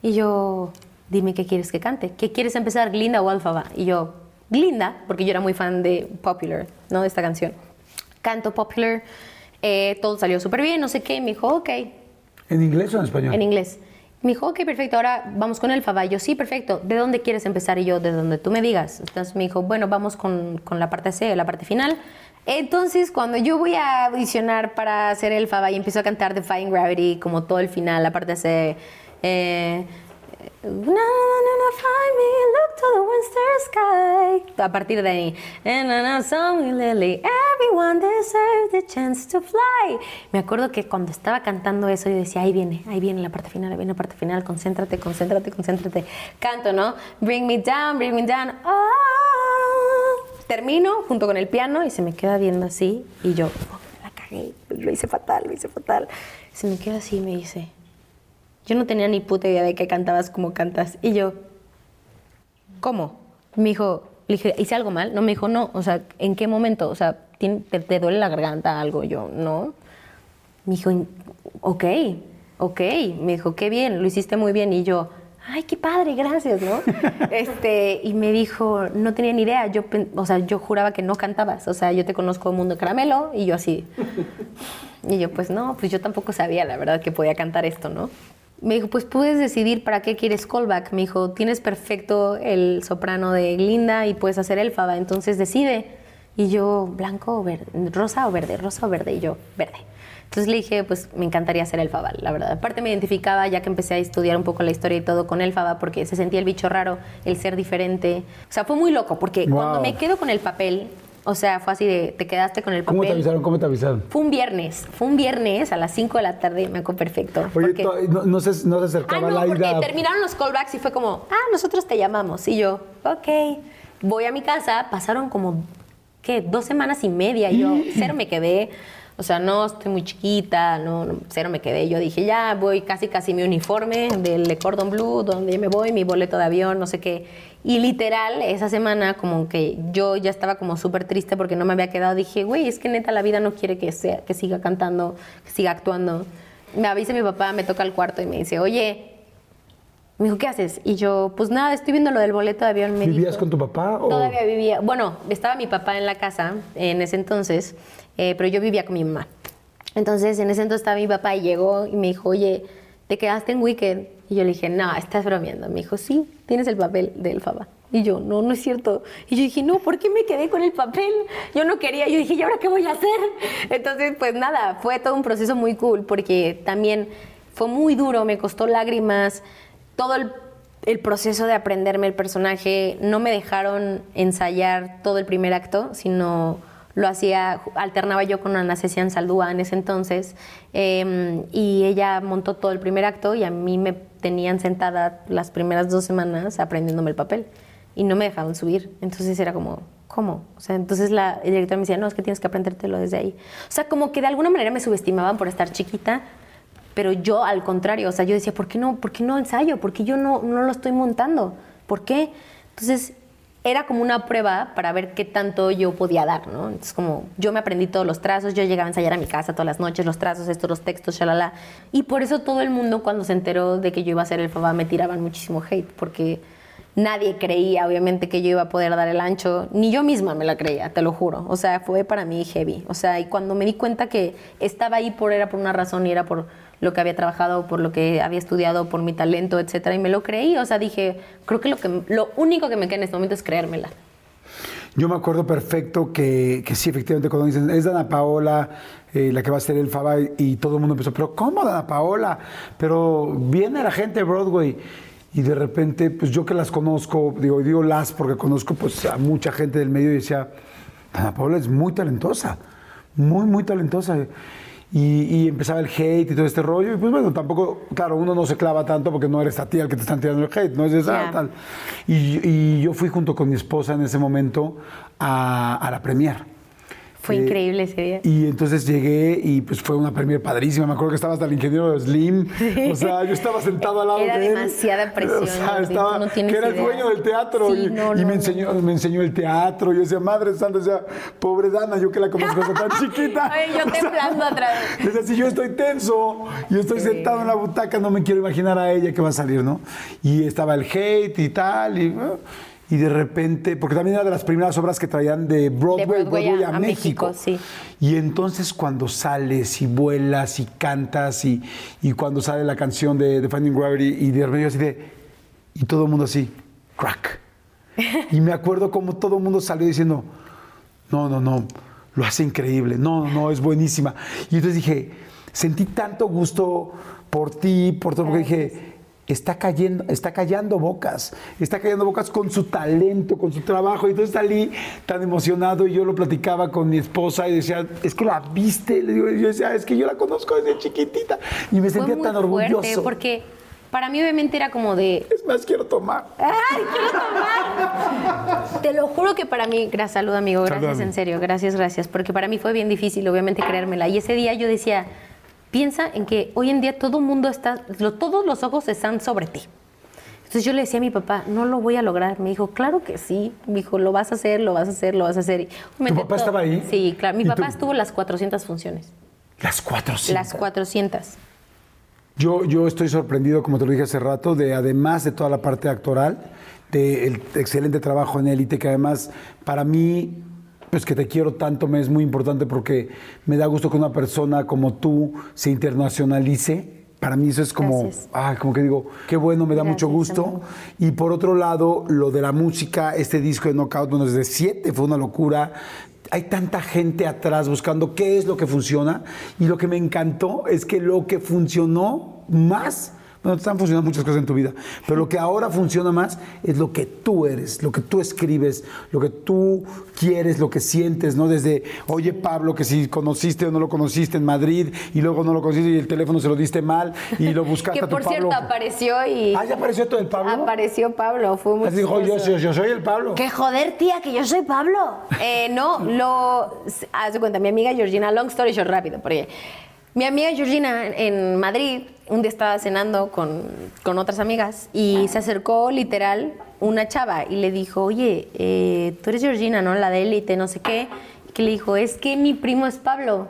Y yo, dime qué quieres que cante. ¿Qué quieres empezar, Glinda o Alphaba? Y yo, Glinda, porque yo era muy fan de Popular, ¿no? De esta canción. Canto Popular, eh, todo salió súper bien, no sé qué. y Me dijo, ok, ¿En inglés o en español? en inglés. Me dijo, ok, perfecto, ahora vamos con el Faba. Yo, sí, perfecto. ¿De dónde quieres empezar? Y yo, de donde tú me digas. Entonces me dijo, bueno, vamos con, con la parte C, la parte final. Entonces, cuando yo voy a audicionar para hacer el Faba y empiezo a cantar Defying Gravity, como todo el final, la parte C, eh, A partir de ahí. Me acuerdo que cuando estaba cantando eso, yo decía, ahí viene, ahí viene la parte final, ahí viene la parte final, concéntrate, concéntrate, concéntrate. Canto, ¿no? Bring me down, bring me down. Oh. Termino junto con el piano y se me queda viendo así y yo, oh, la cagué, lo hice fatal, lo hice fatal. Se me queda así y me dice, yo no tenía ni puta idea de que cantabas como cantas. Y yo, ¿cómo? Me dijo, le dije, ¿hice algo mal? No, me dijo, no. O sea, ¿en qué momento? O sea, ¿tien- ¿te, te duele la garganta algo? Yo, no. Me dijo, ok, ok. Me dijo, qué bien, lo hiciste muy bien. Y yo, ay, qué padre, gracias, ¿no? (laughs) este, y me dijo, no tenía ni idea. Yo, o sea, yo juraba que no cantabas. O sea, yo te conozco Mundo Caramelo. Y yo así, (laughs) y yo, pues no, pues yo tampoco sabía, la verdad, que podía cantar esto, ¿no? Me dijo, pues puedes decidir para qué quieres callback. Me dijo, tienes perfecto el soprano de Glinda y puedes hacer Elfaba, entonces decide. Y yo, blanco o verde, rosa o verde, rosa o verde, y yo, verde. Entonces le dije, pues me encantaría ser Elfaba, la verdad. Aparte me identificaba ya que empecé a estudiar un poco la historia y todo con Elfaba porque se sentía el bicho raro, el ser diferente. O sea, fue muy loco porque cuando me quedo con el papel, o sea, fue así de, te quedaste con el papel. ¿Cómo te avisaron? ¿Cómo te avisaron? Fue un viernes, fue un viernes a las 5 de la tarde, me acuerdo perfecto. Oye, porque- no, no se, no se Ah, acercaba no, la porque ida. terminaron los callbacks y fue como, ah, nosotros te llamamos. Y yo, ok. Voy a mi casa, pasaron como, ¿qué? Dos semanas y media. y Yo cero me quedé. O sea, no estoy muy chiquita, no, no, cero me quedé. Yo dije, ya voy casi, casi mi uniforme del de Cordon Blue, donde me voy, mi boleto de avión, no sé qué. Y literal, esa semana, como que yo ya estaba como súper triste porque no me había quedado. Dije, güey, es que neta la vida no quiere que, sea, que siga cantando, que siga actuando. Me avisa mi papá, me toca el cuarto y me dice, oye, me dijo, ¿qué haces? Y yo, pues nada, estoy viendo lo del boleto de avión. Me ¿Vivías dijo. con tu papá? O... Todavía vivía. Bueno, estaba mi papá en la casa en ese entonces, eh, pero yo vivía con mi mamá. Entonces, en ese entonces estaba mi papá y llegó y me dijo, oye, ¿te quedaste en Weekend? Y yo le dije, no, estás bromeando. Me dijo, sí, tienes el papel del Faba. Y yo, no, no es cierto. Y yo dije, no, ¿por qué me quedé con el papel? Yo no quería. Yo dije, ¿y ahora qué voy a hacer? Entonces, pues nada, fue todo un proceso muy cool porque también fue muy duro, me costó lágrimas. Todo el, proceso de aprenderme el personaje, no me dejaron ensayar todo el primer acto, sino lo hacía, alternaba yo con Ana Cecian Saldúa en ese entonces, eh, y ella montó todo el primer acto y a mí me tenían sentada las primeras dos semanas aprendiéndome el papel y no me dejaban subir. Entonces era como, ¿cómo? O sea, entonces la el director me decía, no, es que tienes que aprendértelo desde ahí. O sea, como que de alguna manera me subestimaban por estar chiquita, pero yo al contrario, o sea, yo decía, ¿por qué no, por qué no ensayo? ¿Por qué yo no, no lo estoy montando? ¿Por qué? Entonces era como una prueba para ver qué tanto yo podía dar, ¿no? Entonces como yo me aprendí todos los trazos, yo llegaba a ensayar a mi casa todas las noches, los trazos, estos, los textos, shalala. Y por eso todo el mundo cuando se enteró de que yo iba a hacer el FABA me tiraban muchísimo hate, porque nadie creía obviamente que yo iba a poder dar el ancho, ni yo misma me la creía, te lo juro. O sea, fue para mí heavy. O sea, y cuando me di cuenta que estaba ahí por era por una razón y era por lo que había trabajado, por lo que había estudiado, por mi talento, etcétera, y me lo creí, o sea, dije, creo que lo que lo único que me queda en este momento es creérmela. Yo me acuerdo perfecto que, que sí, efectivamente, cuando dicen, es Dana Paola eh, la que va a ser el Faba, y todo el mundo empezó, pero ¿cómo Dana Paola? Pero viene la gente de Broadway. Y de repente, pues yo que las conozco, digo, digo las porque conozco pues a mucha gente del medio y decía, Ana Paula es muy talentosa, muy, muy talentosa. Y, y empezaba el hate y todo este rollo. Y pues bueno, tampoco, claro, uno no se clava tanto porque no eres a ti el que te están tirando el hate, no es esa, Ya. tal. Y, y yo fui junto con mi esposa en ese momento a, a la premier. Fue Eh, increíble ese día. Y entonces llegué y pues fue una premier padrísima. Me acuerdo que estaba hasta el ingeniero Slim. O sea, yo estaba sentado al lado Era de él. demasiada presión, O sea, estaba, no que era el dueño del teatro. Sí, y no, y no, me, enseñó, me enseñó el teatro. Yo decía, madre santa, o sea, pobre Dana, yo que la conozco tan chiquita. (laughs) Oye, yo (laughs) temblando atrás. (laughs) Decía, si yo estoy tenso, yo estoy Sí. sentado en la butaca, no me quiero imaginar a ella que va a salir, ¿no? Y estaba el hate y tal, y, y de repente, porque también era de las primeras obras que traían de Broadway, De Broadway Broadway a- a, México. México, sí. Y entonces cuando sales y vuelas y cantas y, y cuando sale la canción de, de Finding Gravity y de repente así de... Y todo el mundo así, crack. (laughs) Y me acuerdo como todo el mundo salió diciendo, no, no, no, lo hace increíble, no, no, no, es buenísima. Y entonces dije, sentí tanto gusto por ti, por todo, porque dije, está cayendo, está callando bocas, está callando bocas con su talento, con su trabajo. Y entonces salí tan emocionado y yo lo platicaba con mi esposa y decía, es que la viste, le digo, y yo decía, es que yo la conozco desde chiquitita. Y me Fue sentía muy tan fuerte orgulloso. porque para mí obviamente era como de, Es más, quiero tomar. ¡Ay, quiero tomar! Te lo juro que para mí, gracias, salud amigo, gracias en serio, gracias, gracias, porque para mí fue bien difícil, obviamente, creérmela. Y ese día yo decía, piensa en que hoy en día todo el mundo está, lo- todos los ojos están sobre ti. Entonces yo le decía a mi papá, no lo voy a lograr. Me dijo, claro que sí. Me dijo, lo vas a hacer, lo vas a hacer, lo vas a hacer. Y obviamente papá estaba ahí? Sí, claro. Mi ¿Y papá tú? estuvo las 400 funciones. Las cuatro, cinco. Las 400. Yo, yo estoy sorprendido, como te lo dije hace rato, de además de toda la parte actoral, del excelente trabajo en Élite, que además para mí, pues que te quiero tanto, me es muy importante porque me da gusto que una persona como tú se internacionalice. Para mí eso es como, ah, como que digo, qué bueno, me da mucho Gracias, gusto. amigo. Y por otro lado, lo de la música, este disco de Knockout, bueno, desde siete fue una locura. Hay tanta gente atrás buscando qué es lo que funciona. Y lo que me encantó es que lo que funcionó más, bueno, están funcionando muchas cosas en tu vida, pero lo que ahora funciona más es lo que tú eres, lo que tú escribes, lo que tú quieres, lo que sientes, ¿no? Desde, oye Pablo, que si conociste o no lo conociste en Madrid y luego no lo conociste y el teléfono se lo diste mal y lo buscaste Que a tu por Pablo. cierto apareció y... Ah, ya apareció todo el Pablo. Apareció Pablo, fue muy Así dijo, yo, yo soy el Pablo. Que joder, tía, que yo soy Pablo. Eh, no, lo. Haz de cuenta, mi amiga Georgina, long story short, rápido, porque mi amiga Georgina en Madrid, un día estaba cenando con, con otras amigas y se acercó literal una chava y le dijo, oye, eh, tú eres Georgina, ¿no? La de élite, no sé qué. Que le dijo, es que mi primo es Pablo.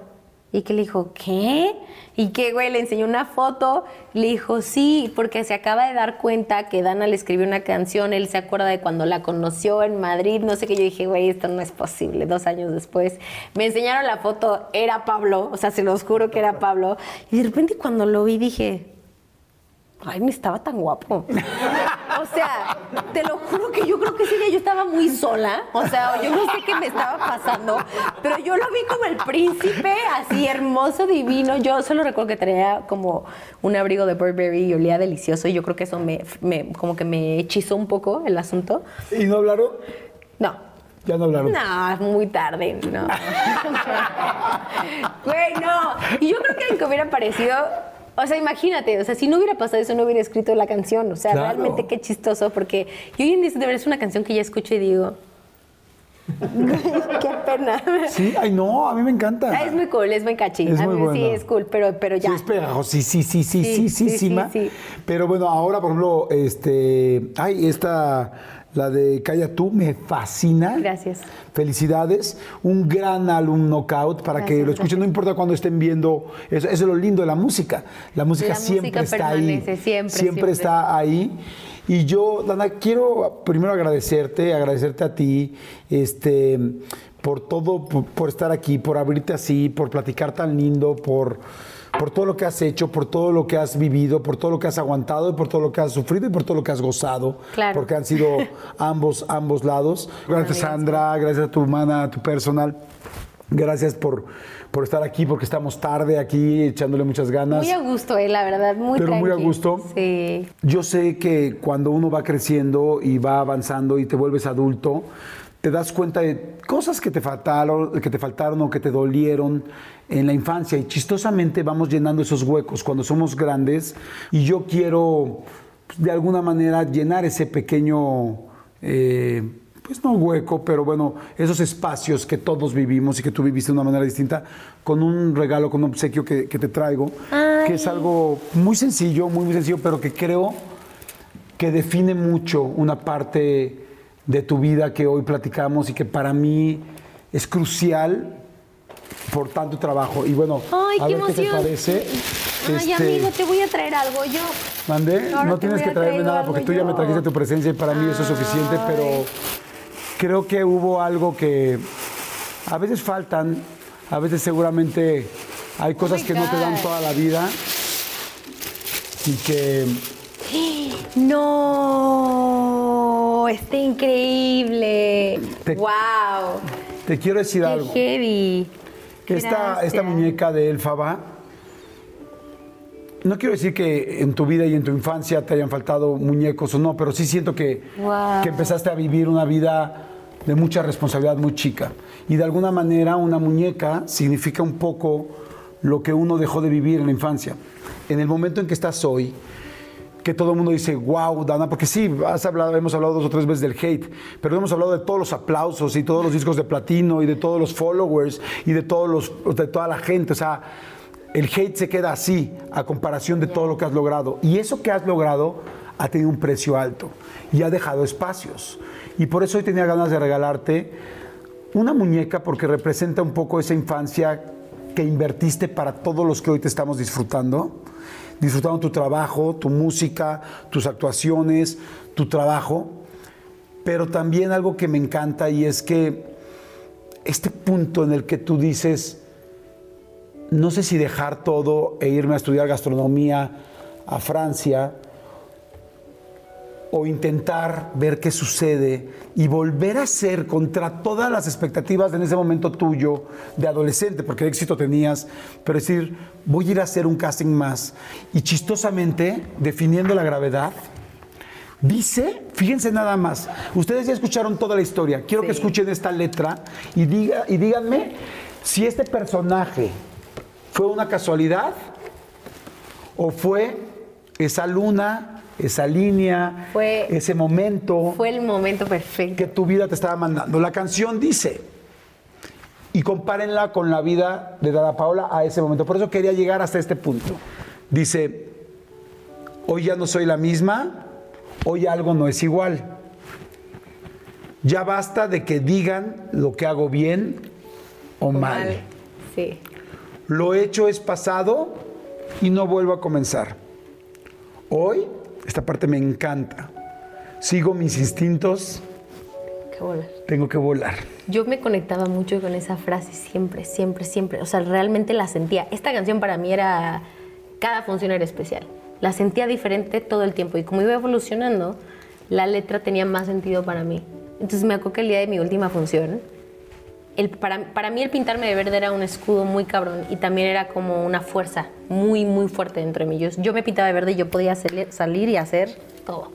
Y que le dijo, ¿qué? Y que, güey, le enseñó una foto. Le dijo, sí, porque se acaba de dar cuenta que Dana le escribió una canción. Él se acuerda de cuando la conoció en Madrid. No sé qué. Yo dije, güey, esto no es posible. Dos años después. Me enseñaron la foto. Era Pablo. O sea, se los juro que era Pablo. Y de repente cuando lo vi dije, Ay, ni estaba tan guapo. O sea, te lo juro que yo creo que ese día yo estaba muy sola. O sea, yo no sé qué me estaba pasando, pero yo lo vi como el príncipe, así hermoso, divino. Yo solo recuerdo que tenía como un abrigo de Burberry y olía delicioso. Y yo creo que eso me, me- como que me hechizó un poco el asunto. ¿Y no hablaron? No, Ya no hablaron. no, muy tarde, no. (laughs) Güey, no. Y yo creo que aunque hubiera parecido. O sea, imagínate, o sea, si no hubiera pasado eso, no hubiera escrito la canción. O sea, Claro. realmente qué chistoso, porque yo hoy en día de verdad es una canción que ya escucho y digo. (laughs) qué pena. Sí, ay no, a mí me encanta. Ah, Es muy cool, es muy catchy. Es A muy mí sí buena. es cool, pero, pero ya. Sí, es pegajoso, sí, sí, sí, sí, Sí, sí, sí, sí, sí, sí, sí. Pero bueno, ahora, por ejemplo, este, ay, esta, la de Calla tú, me fascina. Gracias. Felicidades. Un gran álbum Knockout para que lo escuchen, no importa cuando estén viendo. Eso, eso es lo lindo de la música. La música La siempre música está ahí. siempre, siempre. está ahí. Y yo, Dana, quiero primero agradecerte, agradecerte a ti, este, por todo, por, por estar aquí, por abrirte así, por platicar tan lindo, por, por todo lo que has hecho, por todo lo que has vivido, por todo lo que has aguantado, y por todo lo que has sufrido y por todo lo que has gozado. Claro. Porque han sido (laughs) ambos, ambos lados. Gracias. Sandra, gracias a tu humana, a tu personal. Gracias por, por estar aquí, porque estamos tarde aquí echándole muchas ganas. Muy a gusto, eh, la verdad, muy Pero muy a gusto. Sí. Yo sé que cuando uno va creciendo y va avanzando y te vuelves adulto, te das cuenta de cosas que te faltaron, que te faltaron o que te dolieron en la infancia. Y chistosamente vamos llenando esos huecos cuando somos grandes. Y yo quiero pues, de alguna manera llenar ese pequeño eh, pues no hueco, pero bueno, esos espacios que todos vivimos y que tú viviste de una manera distinta, con un regalo, con un obsequio que, que te traigo, que es algo muy sencillo, muy, muy sencillo, pero que creo que define mucho una parte de tu vida que hoy platicamos y que para mí es crucial por tanto trabajo. Y bueno, Ay, a qué ver qué te parece. Ay, Este, amigo, te voy a traer algo yo. ¿Mandé? Ahora No tienes que traerme traer nada porque tú ya me trajiste tu presencia y para mí eso es suficiente, pero creo que hubo algo que a veces faltan, a veces seguramente hay cosas my que no te dan toda la vida y que (gasps) No, está increíble. Te- wow. te quiero decir Qué algo. heavy. Esta, esta muñeca de Elfaba, no quiero decir que en tu vida y en tu infancia te hayan faltado muñecos o no, pero sí siento que, Wow. que empezaste a vivir una vida de mucha responsabilidad muy chica. Y de alguna manera una muñeca significa un poco lo que uno dejó de vivir en la infancia. En el momento en que estás hoy, que todo el mundo dice, wow, Dana, porque sí, has hablado, hemos hablado dos o tres veces del hate, pero hemos hablado de todos los aplausos y todos los discos de platino y de todos los followers y de, todos los, de toda la gente. O sea, el hate se queda así a comparación de todo lo que has logrado. Y eso que has logrado ha tenido un precio alto y ha dejado espacios. Y por eso hoy tenía ganas de regalarte una muñeca porque representa un poco esa infancia que invertiste para todos los que hoy te estamos disfrutando. Disfrutando tu trabajo, tu música, tus actuaciones, tu trabajo. Pero también algo que me encanta y es que este punto en el que tú dices, no sé si dejar todo e irme a estudiar gastronomía a Francia o intentar ver qué sucede y volver a ser contra todas las expectativas en ese momento tuyo de adolescente, porque éxito tenías, pero decir, voy a ir a hacer un casting más. Y chistosamente, definiendo la gravedad, dice, fíjense nada más, ustedes ya escucharon toda la historia, quiero que escuchen esta letra y, diga, y díganme si este personaje fue una casualidad o fue esa luna, esa línea, Fue- ese momento Fue el momento perfecto. que tu vida te estaba mandando. La canción dice, y compárenla con la vida de Dada Paola a ese momento. Por eso quería llegar hasta este punto. Dice, hoy ya no soy la misma, hoy algo no es igual. Ya basta de que digan lo que hago bien o mal. Sí. Lo hecho es pasado y no vuelvo a comenzar. Hoy, esta parte me encanta. Sigo mis instintos, tengo que volar. Yo me conectaba mucho con esa frase siempre, siempre, siempre. O sea, realmente la sentía. Esta canción para mí era. Cada función era especial. La sentía diferente todo el tiempo. Y como iba evolucionando, la letra tenía más sentido para mí. Entonces me acuerdo que el día de mi última función, el, para, para mí el pintarme de verde era un escudo muy cabrón y también era como una fuerza muy, muy fuerte dentro de mí. Yo, yo me pintaba de verde y yo podía hacerle- salir y hacer todo.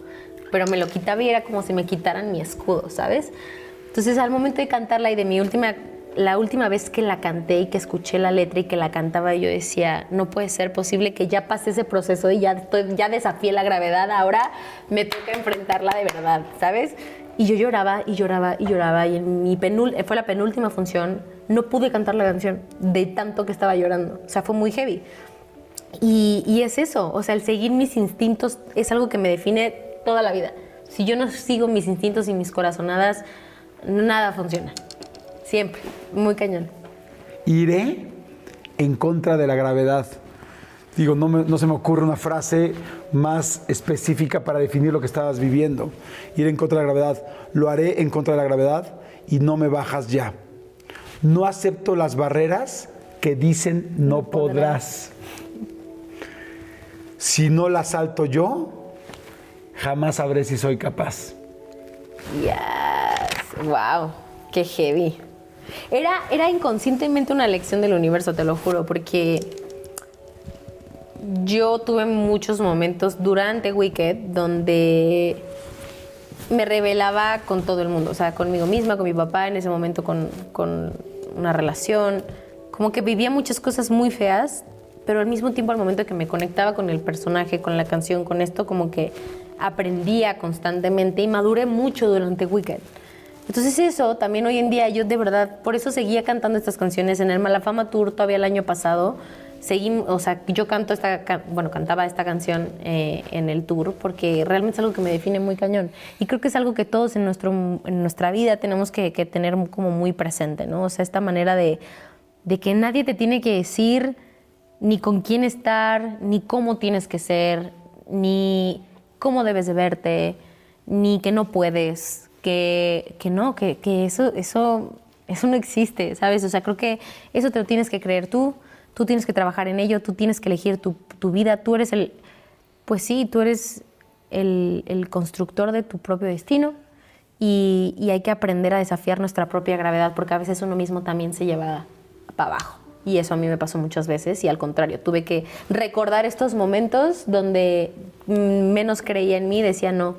Pero me lo quitaba y era como si me quitaran mi escudo, ¿sabes? Entonces al momento de cantarla y de mi última, la última vez que la canté y que escuché la letra y que la cantaba, yo decía, no puede ser posible que ya pasé ese proceso y ya, ya desafié la gravedad, ahora me toca enfrentarla de verdad, ¿sabes? Y yo lloraba y lloraba y lloraba y en mi penul fue la penúltima función, no pude cantar la canción de tanto que estaba llorando, o sea, fue muy heavy. Y, y es eso, o sea, el seguir mis instintos es algo que me define toda la vida. Si yo no sigo mis instintos y mis corazonadas, nada funciona. Siempre, muy cañón. Iré en contra de la gravedad. Digo, no, me- no se me ocurre una frase más específica para definir lo que estabas viviendo. Ir en contra de la gravedad. Lo haré en contra de la gravedad y no me bajas ya. No acepto las barreras que dicen no, podrás. Si no las salto yo, jamás sabré si soy capaz. Yes, wow, qué heavy. Era, era inconscientemente una lección del universo, te lo juro, porque yo tuve muchos momentos durante Wicked donde me revelaba con todo el mundo, o sea, conmigo misma, con mi papá, en ese momento con, con una relación, como que vivía muchas cosas muy feas, pero al mismo tiempo al momento que me conectaba con el personaje, con la canción, con esto, como que aprendía constantemente y maduré mucho durante Wicked. Entonces eso, también hoy en día yo de verdad, por eso seguía cantando estas canciones en el Malafama Tour todavía el año pasado. Seguí, o sea, yo canto esta, bueno, cantaba esta canción eh, en el tour porque realmente es algo que me define muy cañón. Y creo que es algo que todos en, nuestro, en nuestra vida tenemos que, que tener como muy presente, ¿no? O sea, esta manera de, de que nadie te tiene que decir ni con quién estar, ni cómo tienes que ser, ni cómo debes de verte, ni que no puedes, que, que no, que, que eso, eso, eso no existe, ¿sabes? O sea, creo que eso te lo tienes que creer tú, tú tienes que trabajar en ello, tú tienes que elegir tu, tu vida, tú eres el, pues sí, tú eres el, el constructor de tu propio destino y, y hay que aprender a desafiar nuestra propia gravedad porque a veces uno mismo también se lleva para abajo. Y eso a mí me pasó muchas veces y al contrario, tuve que recordar estos momentos donde mm, menos creía en mí, decía no,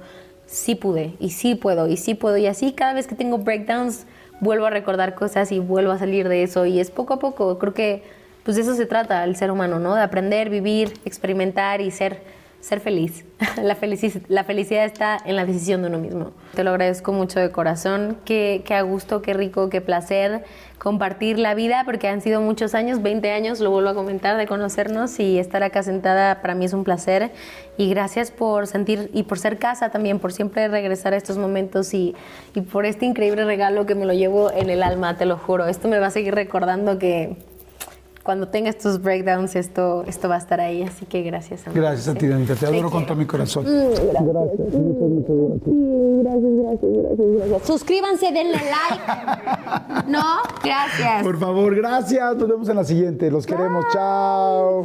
sí pude y sí puedo y sí puedo y así cada vez que tengo breakdowns vuelvo a recordar cosas y vuelvo a salir de eso y es poco a poco, creo que pues de eso se trata el ser humano, ¿no? De aprender, vivir, experimentar y ser ser feliz. (laughs) La, felici- la felicidad está en la decisión de uno mismo. Te lo agradezco mucho de corazón. Qué, qué a gusto, qué rico, qué placer compartir la vida, porque han sido muchos años, 20 años, lo vuelvo a comentar, de conocernos y estar acá sentada para mí es un placer. Y gracias por sentir y por ser casa también, por siempre regresar a estos momentos y, y por este increíble regalo que me lo llevo en el alma, te lo juro. Esto me va a seguir recordando que cuando tenga estos breakdowns, esto, esto va a estar ahí. Así que gracias. amigo. Gracias a ti, Danita. Te adoro con todo mi corazón. Gracias. Gracias, gracias, gracias, gracias. Suscríbanse, denle like. (laughs) ¿No? Gracias. Por favor, gracias. Nos vemos en la siguiente. Los queremos. Chao.